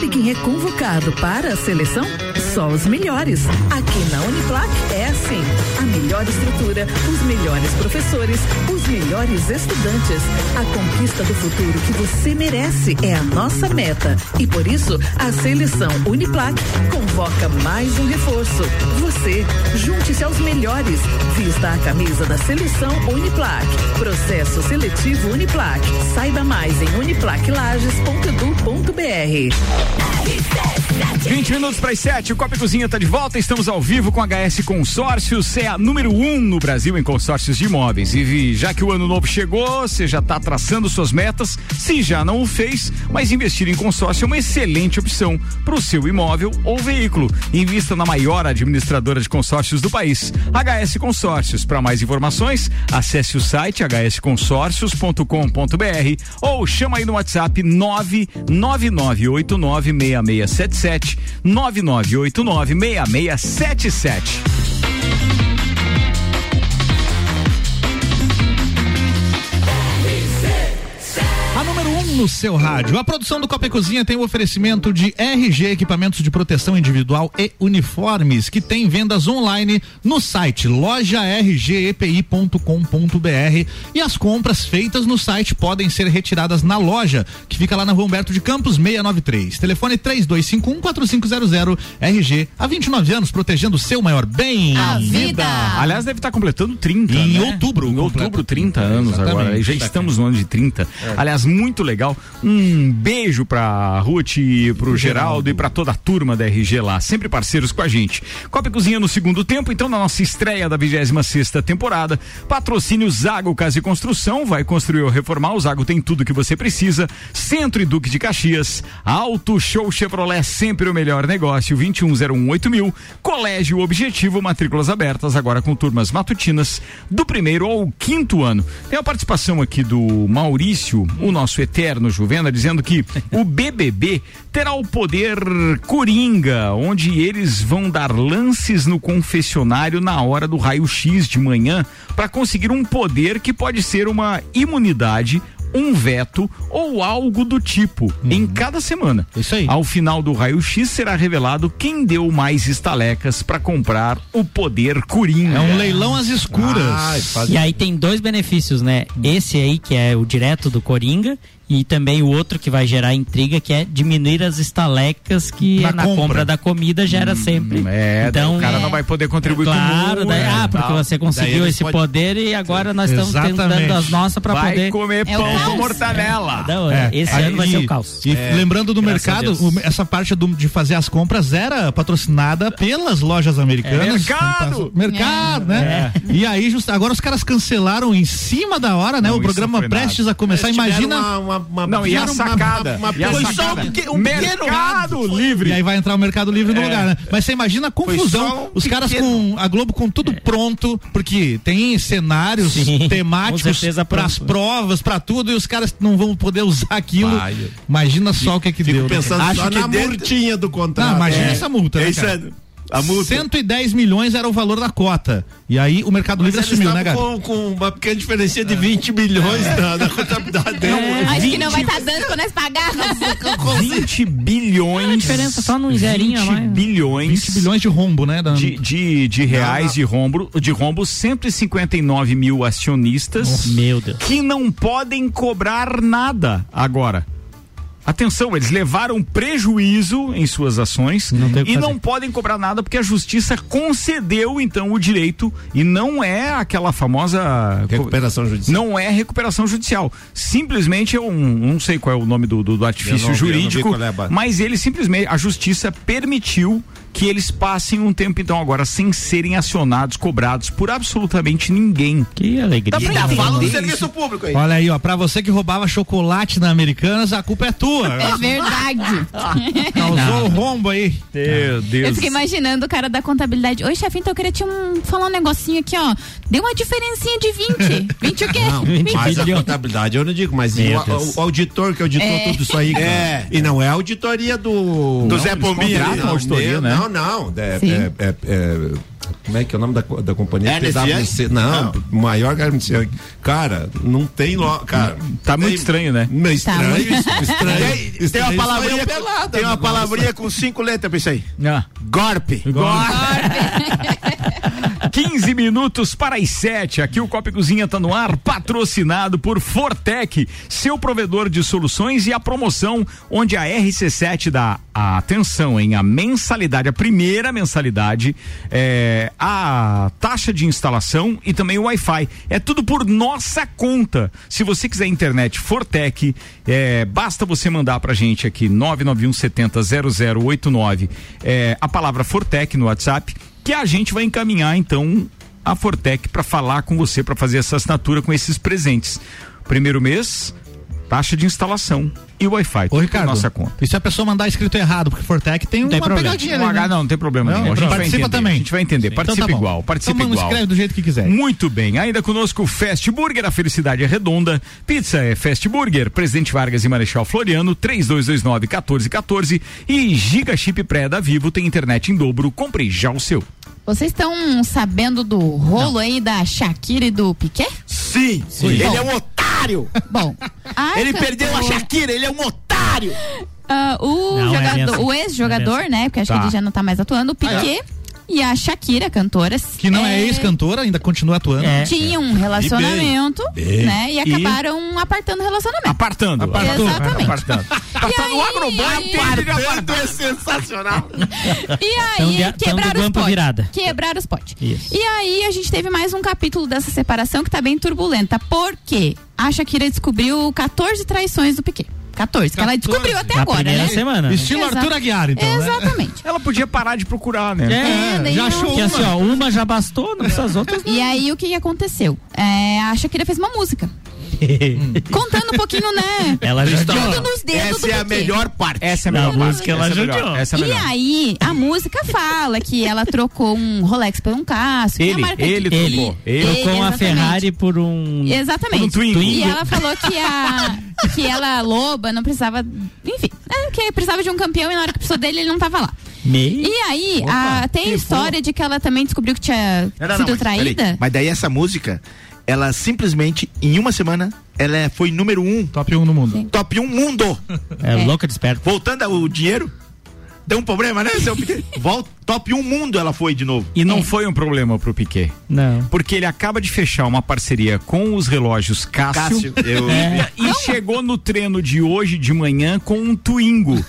Sabe quem é convocado para a seleção? Só os melhores. Aqui na Uniplac é assim: a melhor estrutura, os melhores professores, os melhores estudantes. A conquista do futuro que você merece é a nossa meta. E por isso, a seleção Uniplac convoca mais um reforço. Você, junte-se aos melhores. Vista a camisa da seleção Uniplac. Processo seletivo Uniplac. Saiba mais em uniplaclages.edu.br. país. 20 minutos para as 7, o Copa Cozinha está de volta. Estamos ao vivo com a HS Consórcios, é a número um no Brasil em consórcios de imóveis. E já que o ano novo chegou, você já está traçando suas metas. Se já não o fez, mas investir em consórcio é uma excelente opção para o seu imóvel ou veículo. Invista na maior administradora de consórcios do país, HS Consórcios. Para mais informações, acesse o site hsconsórcios.com.br ou chama aí no WhatsApp 999896677 99896677. No seu rádio. A produção do Copa e Cozinha tem o oferecimento de RG Equipamentos de Proteção Individual e Uniformes, que tem vendas online no site lojargepi.com.br e as compras feitas no site podem ser retiradas na loja, que fica lá na Rua Humberto de Campos 693. Telefone 32514500 RG há 29 anos protegendo o seu maior bem. A vida. Aliás, deve estar completando 30. Em né? outubro Em outubro, 30 anos Exatamente. agora. E já estamos no ano de 30. Aliás, muito legal. Um beijo pra Ruth pro Geraldo, e pra toda a turma da RG lá, sempre parceiros com a gente. Copa e Cozinha no segundo tempo, então na nossa estreia da 26 sexta temporada, patrocínio Zago Casa e Construção, vai construir ou reformar, o Zago tem tudo que você precisa. Centro e Duque de Caxias, Auto Show Chevrolet, sempre o melhor negócio, 21018000 mil. Colégio Objetivo, matrículas abertas, agora com turmas matutinas, do primeiro ao quinto ano. Tem a participação aqui do Maurício, o nosso eterno Juvena, dizendo que o BBB terá o poder coringa, onde eles vão dar lances no confessionário na hora do raio-x de manhã para conseguir um poder que pode ser uma imunidade um veto ou algo do tipo em cada semana. Isso aí. Ao final do raio-x será revelado quem deu mais estalecas para comprar o poder Coringa. É um leilão às escuras. E aí tem dois benefícios, né? Esse aí, que é o direto do Coringa, e também o outro que vai gerar intriga, que é diminuir as estalecas que Na na, compra. compra. da comida gera sempre. É, então o cara não vai poder contribuir com Claro, o daí, é, ah, porque tal. você conseguiu esse pode- poder e agora nós estamos tentando as nossas para Vai poder. comer É pão com caos. mortadela. Não, É, esse ano vai ser o caos. E É, lembrando do mercado, essa parte do- de fazer as compras era patrocinada pelas lojas americanas. É mercado! Mercado, né? E aí, just- agora os caras cancelaram em cima da hora, né? Não, o programa prestes a começar. Imagina. uma- uma- uma- Não, e a uma- sacada? uma- uma- E a foi só um um pequeno Mercado. Livre. E aí vai entrar o Mercado Livre no É. lugar, né? Mas você imagina a confusão. um os caras pequeno- com a Globo com tudo pronto, porque tem cenários Sim, temáticos pras pronto. provas, pra tudo, e os caras não vão poder usar aquilo. Vai. Imagina só o que é que Fico deu. né? pensando Acho só que na dentro- multinha do contrato. Não, imagina É. essa multa, né, Isso cara? É a multa. 110 milhões era o valor da cota. E aí o Mercado Mas Livre assumiu, né, cara? com, com uma pequena diferença de 20 milhões na, na contabilidade dele. Acho que não vai estar dando quando nós pagarmos. 20 bilhões. A diferença só num zerinho a 20 mais. bilhões. 20 bilhões de rombo, né? Da... de, de, de reais de rombo, de rombo, 159 mil acionistas Meu Deus. que não podem cobrar nada agora. Atenção, eles levaram prejuízo em suas ações Não e não podem cobrar nada porque a justiça concedeu então o direito e não é aquela famosa Recuperação judicial. não é recuperação judicial. Simplesmente é um, não sei qual é o nome do, do, do artifício Eu não eu jurídico, é mas ele simplesmente, a justiça permitiu que eles passem um tempo então agora sem serem acionados, cobrados por absolutamente ninguém. Que alegria. Dá pra Ainda fala do serviço isso? público aí. Olha aí, ó, pra você que roubava chocolate na Americanas, a culpa é tua. É verdade. Causou o rombo aí. Meu Deus. Eu fiquei imaginando o cara da contabilidade. Oi, chefe, então eu queria te um, falar um negocinho aqui, ó. Deu uma diferencinha de 20. 20 o quê? Não, 20 mas a contabilidade eu não digo, mas o, Deus. o auditor que auditou É. tudo isso aí. É. E não é a auditoria do. Do não, Zé Pombinha auditoria, meu- né? Não, não. É, é- é- é- como é que é o nome da, da companhia? Ernest PwC. Não, maior que a Ernest Young. Cara, não tem lo, cara. Tá muito tem- estranho, né? Não, Estranho, muito. isso, estranho. Tem, tem uma Estranho, palavrinha, pelada, tem uma palavrinha com cinco letras pra isso aí. Ah. Golpe. 15 minutos para as 7. Aqui o Copa Cozinha tá no ar, patrocinado por Fortec, seu provedor de soluções e a promoção onde a RC7 dá a atenção em a mensalidade, a primeira mensalidade, é, a taxa de instalação e também o Wi-Fi. É tudo por nossa conta. Se você quiser internet Fortec, é, basta você mandar pra gente aqui 991 70 0089 é, a palavra Fortec no WhatsApp que a gente vai encaminhar então a Fortec para falar com você para fazer essa assinatura com esses presentes. Primeiro mês, taxa de instalação e Wi-Fi. Ô, Ricardo, nossa conta. e se a pessoa mandar escrito errado, porque Fortec tem, tem uma problema. pegadinha Um ali, H né? não, não tem problema Não, nenhum. A gente vai participa entender, também. A gente vai entender. Participa Então tá igual, participa Então, mano, igual. escreve do jeito que quiser. Muito bem. Ainda conosco o Fast Burger, a felicidade é redonda. Pizza é Fast Burger, Presidente Vargas e Marechal Floriano, 3229 1414 e Giga Chip Pré da Vivo tem internet em dobro. Compre já o seu. Vocês estão sabendo do rolo aí da Shakira e do Piquet? Sim. Ele é um otário. Bom, Ele cantora- perdeu a Shakira, ele é um otário. Ah, o Não, é jogador, bem assim. o ex-jogador, É bem né? Porque acho Tá. que ele já não tá mais atuando, o Ah, Piquet. E a Shakira, cantora. Que não é, ex-cantora, ainda continua atuando. Tinham um relacionamento, E bem. né? E E- acabaram apartando o relacionamento. Apartando. Apartou. Exatamente. Apartando. Apartando o agroboi Apartando é sensacional. E aí, de- tão do quebraram os potes. virada. Quebraram os potes. Isso. E aí, a gente teve mais um capítulo dessa separação que tá bem turbulenta. Por quê? A Shakira descobriu 14 traições do Piquet. 14, que ela descobriu até Na agora, primeira né? semana. Estilo Exato. Arthur Aguiar, então. né? Exatamente. Ela podia parar de procurar, né? É, daí já não- achou que assim, ó, uma já bastou, não precisa as outras. E aí, o que que aconteceu? É, a Shakira fez uma música. Contando um pouquinho, né? Ela já Tudo nos dedos Essa do é a melhor parte. Essa é a melhor parte. música ela Essa é a melhor. judiou. Essa é E aí, a música fala que ela trocou um Rolex por um Casio. é a Ele, marca ele trocou. Ele Trocou uma. Ferrari por um. Exatamente. Um. E ela falou que a que ela loba não precisava, enfim, é, que precisava de um campeão e na hora que precisou dele ele não tava lá. Meio. E aí, a- tem a história de que ela também descobriu que tinha Não, não, não, sido mas, peraí. traída. Mas daí essa música, ela simplesmente, em uma semana, ela é- foi número um. Top 1 no mundo. Top 1 mundo. É, louca de esperto. Voltando ao dinheiro, deu um problema, né, seu Piquet? Volta, top 1 mundo ela foi de novo. E não foi um problema pro Piquet. Não. Porque ele acaba de fechar uma parceria com os relógios Cássio, Cássio, eu- e chegou no treino de hoje de manhã com um Twingo.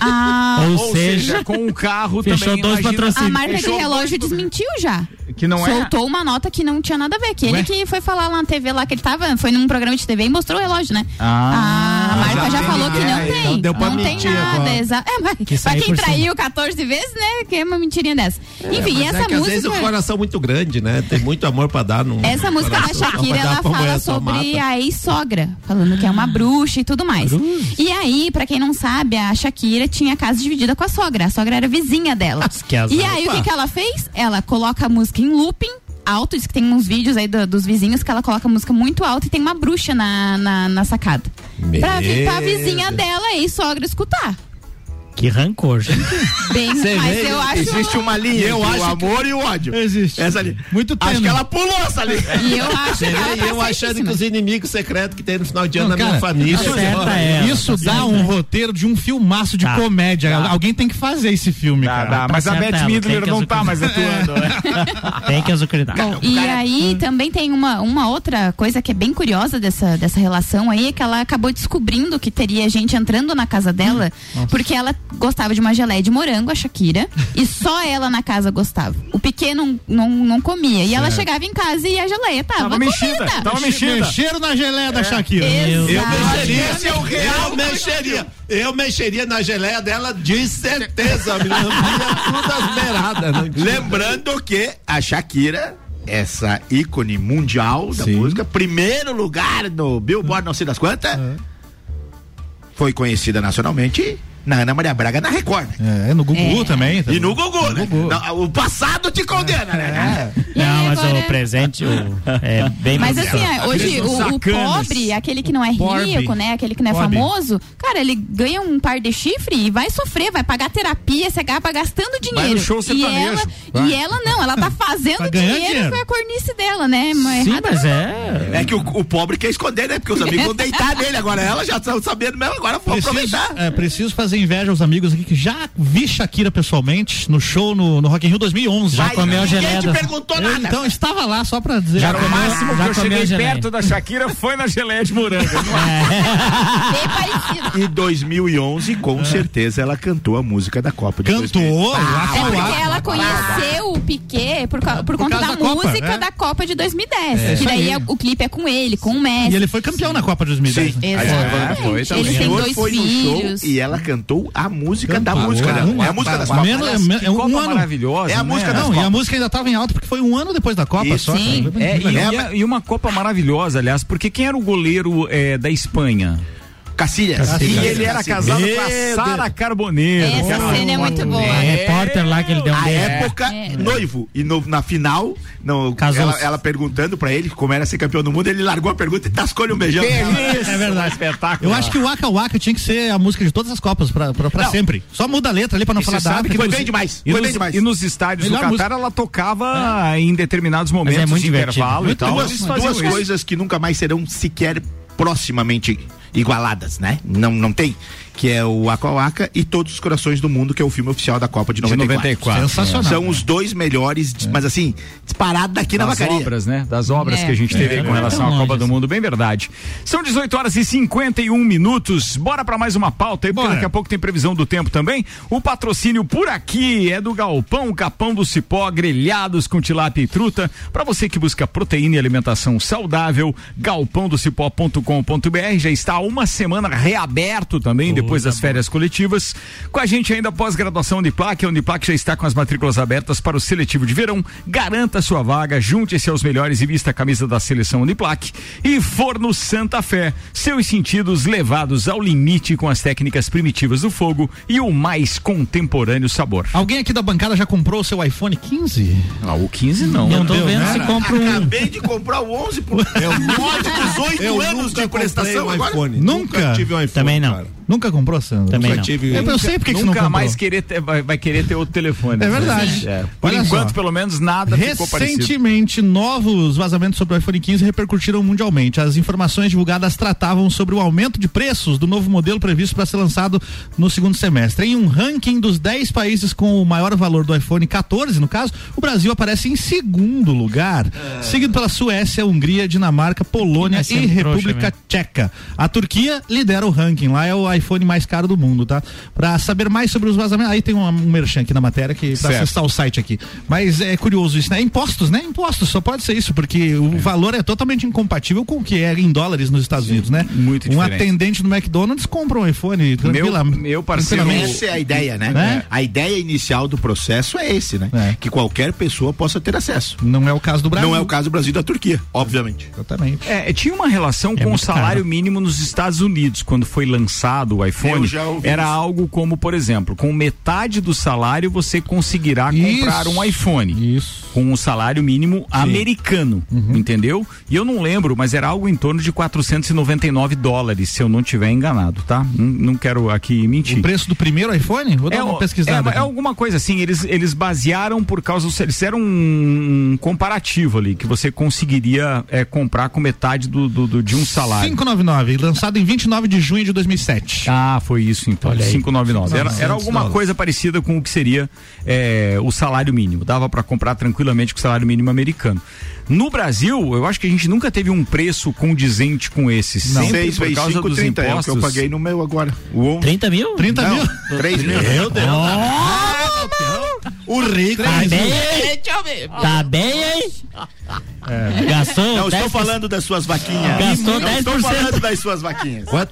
Ah, Ou, seja, com um carro fechou também. dois imagina- patrocínios. a marca de fechou relógio desmentiu já. Que não é. Soltou uma nota que não tinha nada a ver. Que ele Ué? que foi falar lá na TV lá que ele tava, foi num programa de TV e mostrou o relógio, né? Ah, a marca já já, falou que não aí, tem. então deu pra não tem nada. agora. Exa é, mas Que pra quem cima. traiu 14 vezes, né? Que é uma mentirinha dessa. Enfim, Mas e essa é que às vezes o música. coração é muito grande, né? Tem muito amor pra dar. Num, Essa música da. Shakira, Pra ela pra fala sobre a ex-sogra, falando que é uma bruxa e tudo mais. E aí, pra quem não sabe, a Shakira tinha a casa dividida com a sogra. A sogra era vizinha dela. E aí, o que, que ela fez? Ela coloca a música em looping. Alto, diz que tem uns vídeos aí do- dos vizinhos que ela coloca música muito alta e tem uma bruxa na, na, na sacada. Pra, vi- pra vizinha dela, a ex-sogra, escutar. Que rancor, gente. Bem, Você mas vê, eu acho. Existe uma linha Eu entre o acho que- amor e o ódio. Existe. Essa ali. Muito Acho tênue. que ela pulou essa ali. E eu acho Você que ela tá e eu achando que os inimigos secretos que tem no final de ano Não, na minha cara, família. tá certa ela, Isso tá dá um roteiro de um filmaço de Tá. comédia. Alguém tem que fazer esse filme, Dá, cara. dá, mas a Beth Midler não tá mais atuando, né? Tem que azucrinar. Bom, e aí também tem uma, uma outra coisa que é bem curiosa dessa, dessa relação aí, é que ela acabou descobrindo que teria gente entrando na casa dela, porque ela gostava de uma geleia de morango, a Shakira, e só ela na casa gostava. O Piquet não, não, não comia. E ela chegava em casa e a geleia tava, Tava mexida, comida. tava mexida. Mexeram na geleia da Shakira. Eu mexeria, Esse é o real eu mexeria. Eu mexeria na geleia dela de certeza. Me lambia tudo as beiradas. tinha- Lembrando que a Shakira, essa ícone mundial da Sim. música, primeiro lugar no Billboard, não sei das quantas, foi conhecida nacionalmente na Ana Maria Braga na Record. né? É, no Gugu É. também. E no Gugu, né? Gugu. Não, o passado te condena, né? E aí Não, mas agora- o presente o, é bem Mas assim, ó, hoje o, o pobre, aquele que não é rico, né? Aquele que não é Pobre. famoso, cara, ele ganha um par de chifre e vai sofrer, vai pagar terapia, você acaba gastando dinheiro. show e ela, Vai. e ela não, ela tá fazendo Tá dinheiro, dinheiro. com a cornice dela, né? Mas Sim, errado mas é. É que o, o pobre quer esconder, né? Porque os amigos vão deitar nele agora. Ela já tá sabendo mesmo, agora vou Preciso, aproveitar. é, preciso fazer inveja aos amigos aqui que já vi Shakira pessoalmente no show no, no Rock in Rio 2011. Já Mas comeu a ninguém geleia te da- perguntou Eu, nada. então, estava lá só pra dizer. Já Era o máximo que já eu comeu cheguei geleia. perto da Shakira foi na geleia de morango. Bem parecido. Em 2011, com certeza, ela cantou a música da Copa de Cantou, 2010. Waka É porque ela conheceu o Piquet por, ca- por, conta da, da Copa, música é. da Copa de 2010. É, que daí aí. é- o clipe é com ele, com o Messi. E ele foi campeão na Copa de 2010. Sim. né? Exatamente. foi, têm senhor dois foi no filhos. show e ela cantou a música da Cantou. música dela. Uma- É a música das uma- Copas. menos- Aliás, é- Que é um Copa ano. maravilhosa. É a né? música das Não, e a música ainda estava em alta porque foi um ano depois da Copa só. Sim. É, e, É, e a- e uma Copa maravilhosa, aliás, porque quem era o goleiro é, da Espanha? Cacilhas. E ele era Cacilhas. casado Meu com a. Sara Carboneiro. Essa Cara, cena é muito boa. É, repórter lá que ele deu um A beijo. época, É. noivo. E no- na final, no, Casou-se. ela, ela perguntando pra ele como era ser campeão do mundo, ele largou a pergunta e tascou-lhe um beijão. É verdade. Espetáculo. Eu acho que o Waka Waka tinha que ser a música de todas as Copas pra, pra, pra Não. sempre. Só muda a letra ali pra não E falar você data. sabe que Foi nos- bem demais. E Foi nos, bem demais. e nos estádios Melhor do Catar música. ela tocava em determinados momentos é muito de divertido. intervalo e Muito tal. bom. Eles duas duas isso. coisas que nunca mais serão sequer proximamente igualadas, né? Não, não tem. Que é o Waka, e Todos os Corações do Mundo, que é o filme oficial da Copa de 94. 94. Sensacional. São os dois melhores, mas assim, disparado daqui na das vacaria. obras, né? Das obras É. que a gente teve É, com é relação à Copa longe do Mundo, bem verdade. São 18 horas e 51 minutos. Bora pra mais uma pauta aí, porque daqui a pouco tem previsão do tempo também. O patrocínio por aqui é do Galpão Capão do Cipó, grelhados com tilápia e truta. Pra você que busca proteína e alimentação saudável, galpãodocipó.com.br já está há uma semana reaberto também, depois das férias coletivas. Com a gente ainda pós-graduação Uniplac, a Uniplac já está com as matrículas abertas para o seletivo de verão. Garanta sua vaga, junte-se aos melhores e vista a camisa da seleção Uniplac. E Forno Santa Fé, seus sentidos levados ao limite com as técnicas primitivas do fogo e o mais contemporâneo sabor. Alguém aqui da bancada já comprou o seu iPhone 15? Ah, o 15 não. Não tô vendo né? se compra um. Acabei de comprar o 11, pô. É o mod 18 Eu anos de prestação um agora. iPhone. Nunca? Nunca tive um iPhone, Também não. cara. Nunca comprou, Sandro? Também Nunca não. tive. Eu, eu sei porque que você não Nunca comprou. mais querer ter, vai, vai querer ter outro telefone. É verdade. É. Por Olha enquanto, só. pelo menos, nada ficou parecido. Recentemente, novos vazamentos sobre o iPhone 15 repercutiram mundialmente. As informações divulgadas tratavam sobre o aumento de preços do novo modelo previsto para ser lançado no segundo semestre. Em um ranking dos 10 países com o maior valor do iPhone 14, no caso, o Brasil aparece em segundo lugar, seguido pela Suécia, Hungria, Dinamarca, Polônia Mas e República mesmo. Tcheca. A Turquia lidera o ranking, lá é o iPhone mais caro do mundo, tá? Pra saber mais sobre os vazamentos, aí tem um, um merchan aqui na matéria que pra Certo. acessar o site aqui. Mas é curioso isso, né? Impostos, né? Impostos, só pode ser isso, porque o valor é totalmente incompatível com o que é em dólares nos Estados Unidos, né? muito Um diferente. atendente do McDonald's compra um iPhone tranquila, meu parceiro- tranquilamente. Essa é a ideia, né? Né? A ideia inicial do processo é esse, né? Que qualquer pessoa possa ter acesso. Não é o caso do Brasil. Não é o caso do Brasil e da Turquia, obviamente. Exatamente. É, tinha uma relação com o salário caro. mínimo nos Estados Unidos, quando foi lançado o iPhone. Era isso. algo como, por exemplo, com metade do salário você conseguirá comprar Isso. um iPhone. Isso. Com um salário mínimo americano, Uhum. entendeu? E eu não lembro, mas era algo em torno de 499 dólares, se eu não tiver enganado, tá? Não, não quero aqui mentir. O preço do primeiro iPhone? Vou dar uma o- pesquisada. é, é alguma coisa assim, eles, eles basearam por causa, eles fizeram um, comparativo ali, que você conseguiria é, comprar com metade do, do- do- de um salário. 599, lançado em 29 de junho de 2007. Ah, foi isso então. Olha aí. 599. Era, era 900 alguma coisa parecida com o que seria é, o salário mínimo. Dava para comprar tranquilamente com o salário mínimo americano. No Brasil, eu acho que a gente nunca teve um preço condizente com esse. Sempre 6 por causa 5, dos 30 é o que impostos. eu paguei no meu agora. O 11. 30 mil? 30 Não, mil? 3 mil. Meu Deus. O rico. Tá bem? Tá bem, hein? Gastou Não, estou 10%. falando das suas vaquinhas. Gastou Não estou 10%. falando das suas vaquinhas. Mas,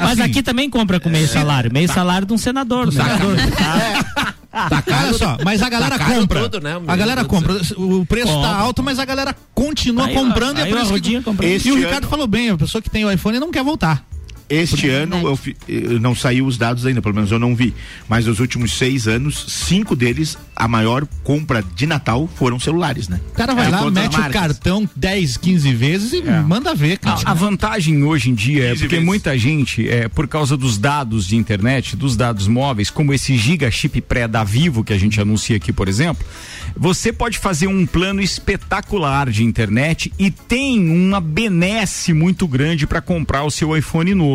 Mas assim, aqui também compra com meio salário. Meio salário de um senador. Né? Olha só, mas a galera Tá caro compra. tudo, né, a galera compra. O preço tá Compra. alto, mas a galera continua Aí, comprando e é aí por a que- comprando. E o ano- Ricardo falou bem, a pessoa que tem o iPhone não quer voltar. Este ano eu, eu não saiu os dados ainda, pelo menos eu não vi. Mas nos últimos seis anos, cinco deles, a maior compra de Natal foram celulares, né? O cara vai De lá, mete o cartão 10, 15 vezes e É. manda ver, cara. A, a vantagem hoje em dia é 15 porque vezes. muita gente, é, por causa dos dados de internet, dos dados móveis, como esse giga chip pré da Vivo que a gente anuncia aqui, por exemplo, você pode fazer um plano espetacular de internet e tem uma benesse muito grande para comprar o seu iPhone novo.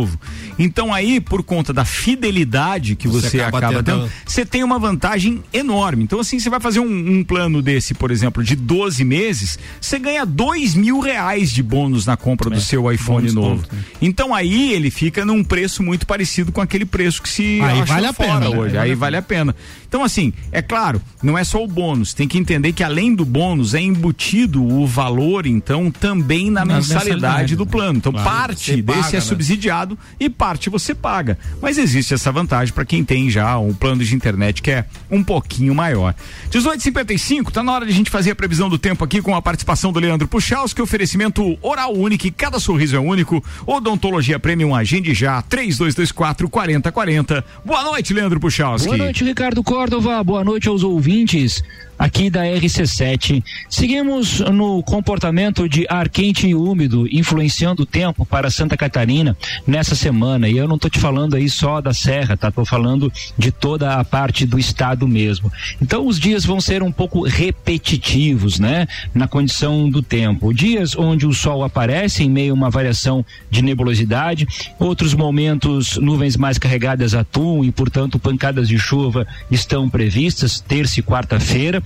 Então aí, por conta da fidelidade que você, Você acaba acaba, tendo- tendo, você tem uma vantagem enorme. Então, assim, você vai fazer um, um plano desse, por exemplo, de 12 meses, você ganha dois mil reais de bônus na compra do seu iPhone novo. né? Então aí ele fica num preço muito parecido com aquele preço que se Aí vale a pena, né? hoje. Aí Aí vale a pena. Então, assim, é claro, não é só o bônus. Tem que entender que além do bônus é embutido o valor, então, também na Na mensalidade mensalidade, do né? plano. Então, Claro, parte desse paga, é né? subsidiado e parte você paga. Mas existe essa vantagem para quem tem já um plano de internet que é um pouquinho maior. 18h55, tá na hora de a gente fazer a previsão do tempo aqui com a participação do Leandro Puchalski, oferecimento oral único, cada sorriso é único. Odontologia Premium, agende já, 3224 4040. Boa noite, Leandro Puchalski. Boa noite, Ricardo Córdova. Boa noite aos ouvintes. Aqui da RC7. Seguimos no comportamento de ar quente e úmido influenciando o tempo para Santa Catarina nessa semana. E eu não estou te falando aí só da Serra, tá? Tô falando de toda a parte do estado mesmo. Então os dias vão ser um pouco repetitivos, né? Na condição do tempo. Dias onde o sol aparece em meio a uma variação de nebulosidade, outros momentos nuvens mais carregadas atum e, portanto, pancadas de chuva estão previstas terça e quarta-feira.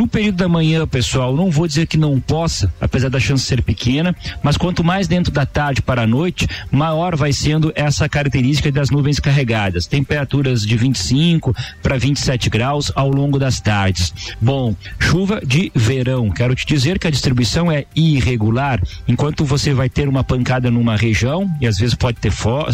No período da manhã, pessoal, não vou dizer que não possa, apesar da chance ser pequena, mas quanto mais dentro da tarde para a noite, maior vai sendo essa característica das nuvens carregadas. Temperaturas de 25 para 27 graus ao longo das tardes. Bom, chuva de verão. Quero te dizer que a distribuição é irregular. Enquanto você vai ter uma pancada numa região, e às vezes pode, ter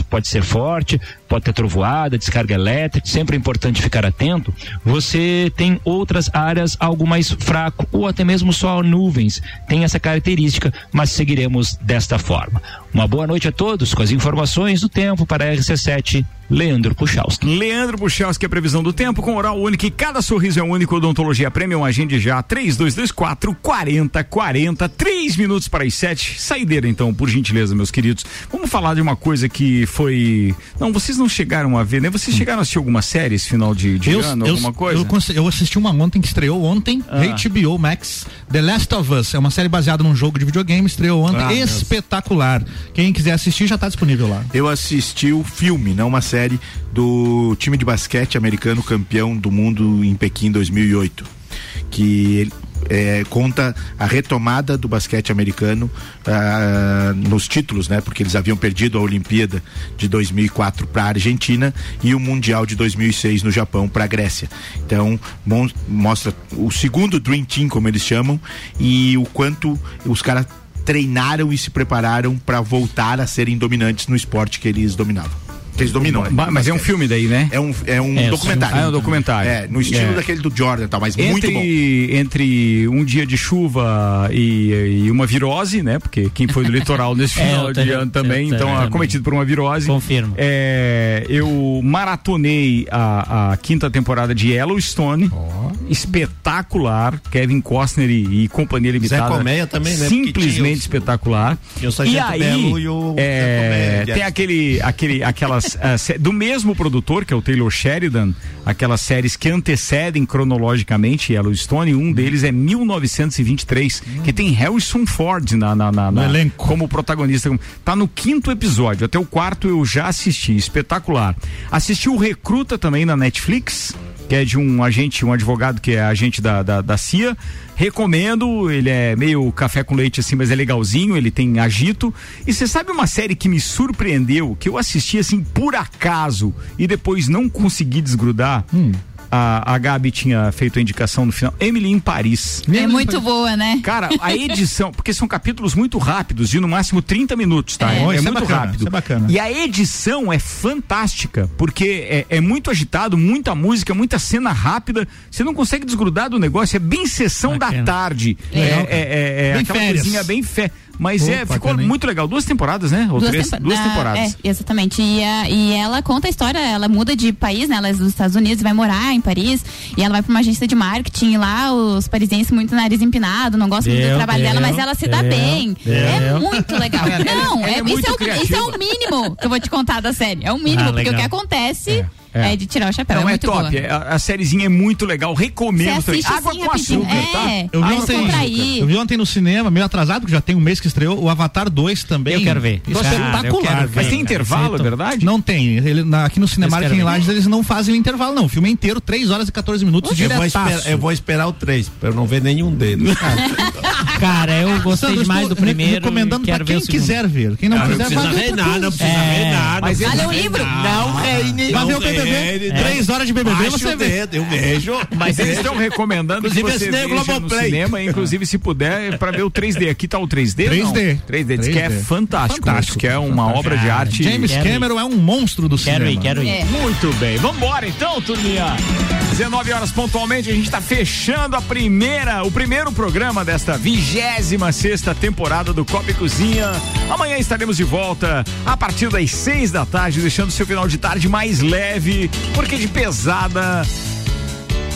pode ser forte, pode ter trovoada, descarga elétrica, sempre é importante ficar atento. Você tem outras áreas algo mais fraco ou até mesmo só nuvens. Tem essa característica, mas seguiremos desta forma. Uma boa noite a todos com as informações do tempo para a RC7 Leandro Puchalski. Leandro Puchalski, a previsão do tempo com oral único e cada sorriso é único. Odontologia Premium, agende já 3224 4040, 3 minutos para as 7. Saideira então, por gentileza, meus queridos. Vamos falar de uma coisa que foi. Não, vocês não chegaram a ver, né? Vocês chegaram a assistir alguma série esse final de, de eu, ano, eu, alguma coisa? Eu, eu, assisti uma ontem que estreou ontem, ah. HBO Max, The Last of Us. É uma série baseada num jogo de videogame, estreou ontem. Ah, espetacular. Quem quiser assistir já está disponível lá. Eu assisti o filme, não uma série do time de basquete americano campeão do mundo em Pequim 2008, que é, conta a retomada do basquete americano ah, nos títulos, né? Porque eles haviam perdido a Olimpíada de 2004 para a Argentina e o Mundial de 2006 no Japão para a Grécia. Então mostra o segundo Dream Team, como eles chamam, e o quanto os caras treinaram e se prepararam para voltar a serem dominantes no esporte que eles dominavam que eles dominam. Né? Mas, mas é um filme daí, né? É um, é um é, documentário. Ah, é um documentário. É, no estilo é. daquele do Jordan e tal, mas entre, muito bom. Entre um dia de chuva e, e, uma virose, né? Porque quem foi do litoral nesse é, final de ano também, então também. acometido por uma virose. Confirmo. É, eu maratonei a, a quinta temporada de Yellowstone. Oh. Espetacular. Kevin Costner e, e Companhia Limitada. Zé Colmeia também, né? Simplesmente espetacular. E, o e aí, Belo e o é, tem aquele, aquele, aquelas uh, do mesmo produtor, que é o Taylor Sheridan, aquelas séries que antecedem cronologicamente Yellowstone, um deles é 1923, hum. que tem Harrison Ford na, na, na, na elenco. como protagonista. Tá no quinto episódio, até o quarto eu já assisti, espetacular. Assisti o Recruta também na Netflix que é de um agente, um advogado que é agente da, da, da CIA. Recomendo, ele é meio café com leite assim, mas é legalzinho, ele tem agito. E você sabe uma série que me surpreendeu, que eu assisti assim por acaso e depois não consegui desgrudar? Hum a, a Gabi tinha feito a indicação no final. Emily em Paris. É muito boa, né? Cara, a edição, porque são capítulos muito rápidos, de no máximo 30 minutos, tá? É, é, é muito bacana, rápido. É bacana. E a edição é fantástica, porque é, é, muito agitado, muita música, muita cena rápida. Você não consegue desgrudar do negócio, é bem sessão bacana. da tarde. É, é, é, é aquela férias. coisinha bem fé. Mas Pô, é, ficou bacana, muito legal. Duas temporadas, né? Ou duas, três, tempo... duas temporadas. É, exatamente. E, a, e ela conta a história, ela muda de país, né? Ela é dos Estados Unidos, vai morar em Paris. E ela vai pra uma agência de marketing e lá os parisienses muito nariz empinado, não gostam muito do trabalho dela, mas ela se dá bem. É muito legal. Não, é, é, isso, é o, isso é o mínimo que eu vou te contar da série. É o mínimo, ah, porque o que acontece. É. É. é. de tirar o chapéu. Não, é, é top. É, a, a sériezinha é muito legal. Recomendo também. Água com açúcar, é. tá? Eu vi, ontem, eu vi ontem no cinema, meio atrasado, que já tem um mês que estreou, o Avatar 2 também. Eu quero ver. Isso é espetacular. Mas tem intervalo, é verdade? Não tem. Ele, na, aqui no cinema aqui em Lages eles não fazem o intervalo, não. O filme é inteiro, 3 horas e 14 minutos. Eu vou, esperar, eu vou esperar o 3, pra eu não ver nenhum deles. Cara, eu gostei demais do primeiro. Recomendando pra quem quiser ver. Quem não quiser, não precisa ver nada, não precisa ver nada. Mas vale o livro. Não, Reine. Vai ver o BBB. Três três horas de BBB você vê. Eu vejo. Mas eles estão recomendando que você veja no cinema, inclusive se puder, para ver o 3D. Aqui tá o 3D? 3D. 3D. Diz que é fantástico. Fantástico. Que é uma obra de arte. James Cameron é um monstro do cinema. Quero ir, quero ir. É. Muito bem. Vambora então, turminha. 19 horas pontualmente, a gente está fechando a primeira, o primeiro programa desta vigésima sexta temporada do Copa e Cozinha. Amanhã estaremos de volta a partir das seis da tarde, deixando seu final de tarde mais leve, porque de pesada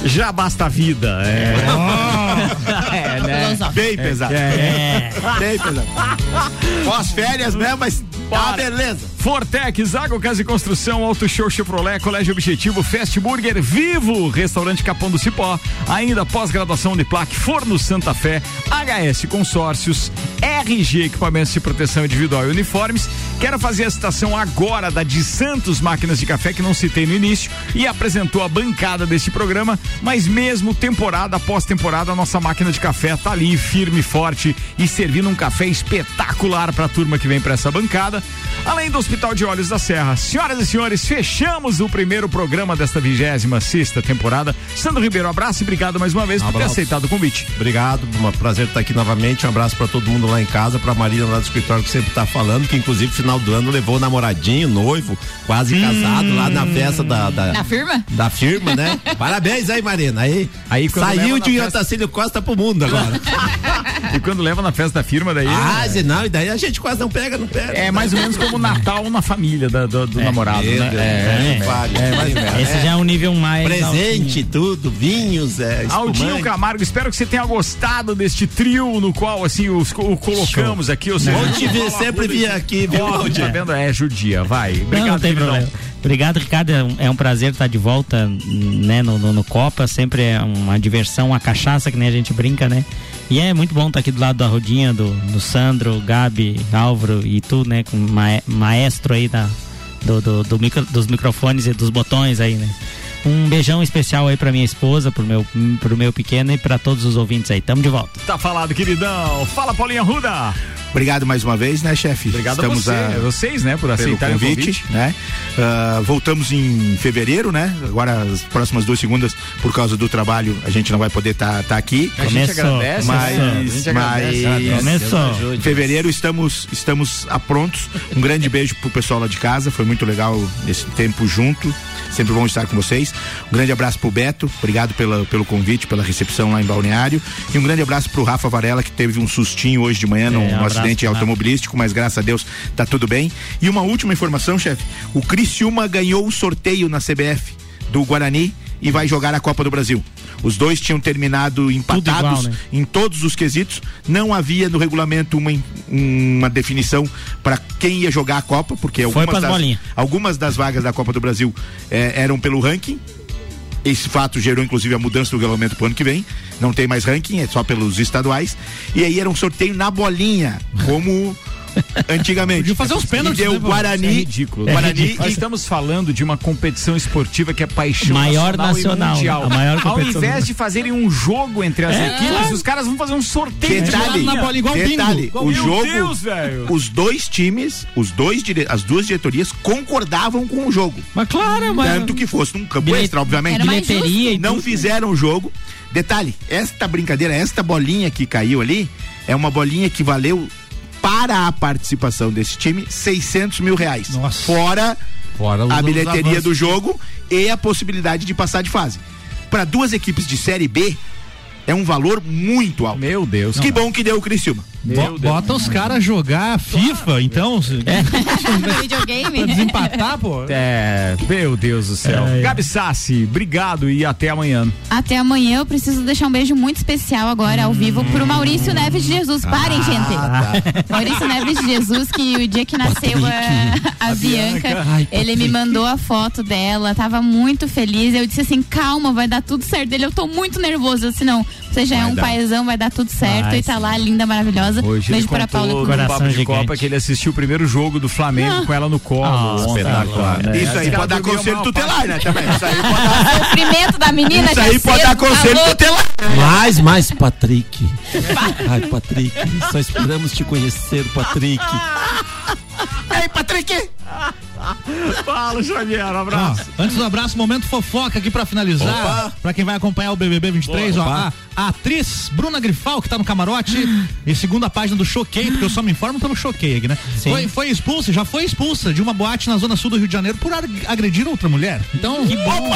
Já basta a vida. É, é né? Bem pesado. É. Bem pesado. Pós-férias mesmo, mas tá beleza. Fortec, Zago Casa e Construção, Auto Show Chevrolet, Colégio Objetivo, Fast Burger, Vivo, Restaurante Capão do Cipó, ainda pós-graduação Uniplac, Forno Santa Fé, HS Consórcios, RG Equipamentos de Proteção Individual e Uniformes. Quero fazer a citação agora da de Santos Máquinas de Café, que não citei no início, e apresentou a bancada deste programa, mas mesmo temporada após temporada, a nossa máquina de café tá ali, firme, forte e servindo um café espetacular para a turma que vem para essa bancada. Além do Hospital de Olhos da Serra. Senhoras e senhores, fechamos o primeiro programa desta vigésima sexta temporada. Sandro Ribeiro, abraço e obrigado mais uma vez por ter aceitado o convite. Obrigado, um prazer estar aqui novamente. Um abraço para todo mundo lá em casa, pra Marina lá do escritório que sempre tá falando, que inclusive final do ano levou o namoradinho, noivo, quase Hum. casado lá na festa da, da, Na firma? da firma, né? Parabéns aí, Marina. Aí, Aí saiu de festa- Otacílio Costa pro mundo agora. E quando leva na festa da firma, daí. ah, é- se não, e daí a gente quase não pega, não pega. É mais ou menos como o Natal na família da- do, do namorado, meu né? Deus, É, nem fale, nem fale. Esse já é um nível mais. Presente, tudo, vinhos, é, Aldinho. Camargo, espero que você tenha gostado deste trio no qual assim os, o colocamos aqui. Ou seja, Bom te ver, sempre tudo vi isso. aqui, viu? Tá vendo? É judia, vai. Não, Obrigado, não tem queridão. problema. Obrigado, Ricardo. É um, é um prazer estar de volta né, no, no, no Copa. Sempre é uma diversão, uma cachaça que nem a gente brinca, né? E é muito bom estar aqui do lado da Rodinha, do, do Sandro, Gabi, Álvaro e tu, né? Com maestro aí da, do, do, do micro- dos microfones e dos botões aí, né? Um beijão especial aí pra minha esposa, pro meu, pro meu pequeno e pra todos os ouvintes aí. Tamo de volta. Tá falado, queridão. Fala, Paulinha Ruda. Obrigado mais uma vez, né, chefe? Obrigado Estamos a você, vocês, né, por pelo aceitarem o convite, convite. né? Ah, voltamos em fevereiro, né? Agora as próximas duas segundas, por causa do trabalho, a gente não vai poder estar aqui. A gente Começou, agradece, mas, né? A gente agradece. mas Começou. em fevereiro estamos estamos a prontos. Um grande beijo pro pessoal lá de casa, foi muito legal esse tempo junto. Sempre bom estar com vocês. Um grande abraço pro Beto, obrigado pela, pelo convite, pela recepção lá em Balneário. E um grande abraço pro Rafa Varela, que teve um sustinho hoje de manhã num, um abraço acidente Rafa. automobilístico, mas graças a Deus tá tudo bem. E uma última informação, chefe: o Criciúma ganhou o sorteio na CBF do Guarani e vai jogar a Copa do Brasil. Os dois tinham terminado empatados igual, né? em todos os quesitos. Não havia no regulamento uma, uma definição para quem ia jogar a Copa, porque algumas das, bolinhas. algumas das vagas da Copa do Brasil eh, eram pelo ranking. Esse fato gerou inclusive a mudança do regulamento para o ano que vem. Não tem mais ranking, é só pelos estaduais. E aí era um sorteio na bolinha, como antigamente. Podia fazer uns pênaltis, E deu né, pô? Guarani. É ridículo. Guarani Nós e estamos falando de uma competição esportiva que é paixão Maior nacional, nacional, e mundial. a maior Ao invés de fazerem um jogo entre as É, equipes, os caras vão fazer um sorteio. de Detalhe, bolinha. na bola igual detalhe, bingo. o Meu jogo, Deus, velho. os dois times, os dois dire- as duas diretorias concordavam com o jogo. Mas claro, mas. Tanto que fosse num campo Bilhet- extra, obviamente. Era mais Bilheteria Não tudo. fizeram o jogo. Detalhe, esta brincadeira, esta bolinha que caiu ali, é uma bolinha que valeu para a participação desse time 600 mil reais. Nossa. Fora Fora a bilheteria do jogo e a possibilidade de passar de fase. Para duas equipes de Série B, é um valor muito alto. Meu Deus. Que bom que deu o Criciúma. Bo- bota os caras jogar FIFA, então. pra Videogame. desempatar, pô. É, meu Deus do céu. É, é. Gabi Sassi, obrigado e até amanhã. Até amanhã eu preciso deixar um beijo muito especial agora ao vivo pro Maurício Neves de Jesus. Parem, gente. Maurício Neves de Jesus, que o dia que nasceu a, a, Bianca, Ai, ele me mandou a foto dela, tava muito feliz. Eu disse assim: calma, vai dar tudo certo. Ele, eu tô muito nervoso. Eu disse: não, você já é Vai um dar. paizão, vai dar tudo certo. Vai e tá lá, linda, maravilhosa. Hoje Beijo ele para a Paula. no Coração Papo de gigante. Copa que ele assistiu o primeiro jogo do Flamengo com ela no colo. Ah, ontem. espetacular. É, Isso aí pode dar conselho tutelar, né? Também. Isso aí pode dar, Sofrimento da menina isso aí pode dar tá conselho tutelar. Mais, mais, Patrick. Ai, Patrick, só esperamos te conhecer, Patrick. Ei, Patrick! Fala, Xavier, um Ó, abraço. antes do abraço, momento fofoca aqui pra finalizar. Opa. Pra quem vai acompanhar o BBB 23, ó, a, a atriz Bruna Grifal, que tá no camarote, e segundo a página do Choquei, porque eu só me informo pelo Choquei aqui, né? Sim. Foi, foi expulsa, já foi expulsa de uma boate na zona sul do Rio de Janeiro por ag- agredir outra mulher. Então, que bom.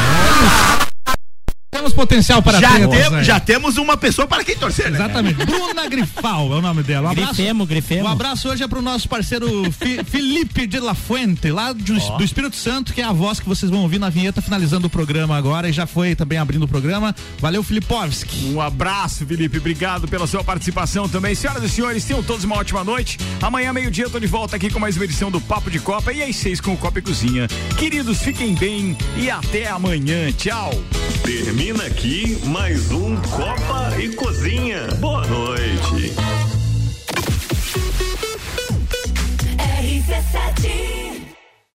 Temos potencial para já, tretas, tem- né? já temos uma pessoa para quem torcer, né? Exatamente. Bruna Grifal é o nome dela. Um abraço. Grifemo, grifemo. Um abraço hoje é pro nosso parceiro Fi- Felipe de La Fuente, lá do, do Espírito Santo, que é a voz que vocês vão ouvir na vinheta finalizando o programa agora e já foi também abrindo o programa. Valeu, Filipovski. Um abraço, Felipe. Obrigado pela sua participação também. Senhoras e senhores, tenham todos uma ótima noite. Amanhã, meio-dia, eu tô de volta aqui com mais uma edição do Papo de Copa e às seis com o Copa e Cozinha. Queridos, fiquem bem e até amanhã. Tchau. Termina termina aqui mais um Copa e Cozinha. Boa noite. RC7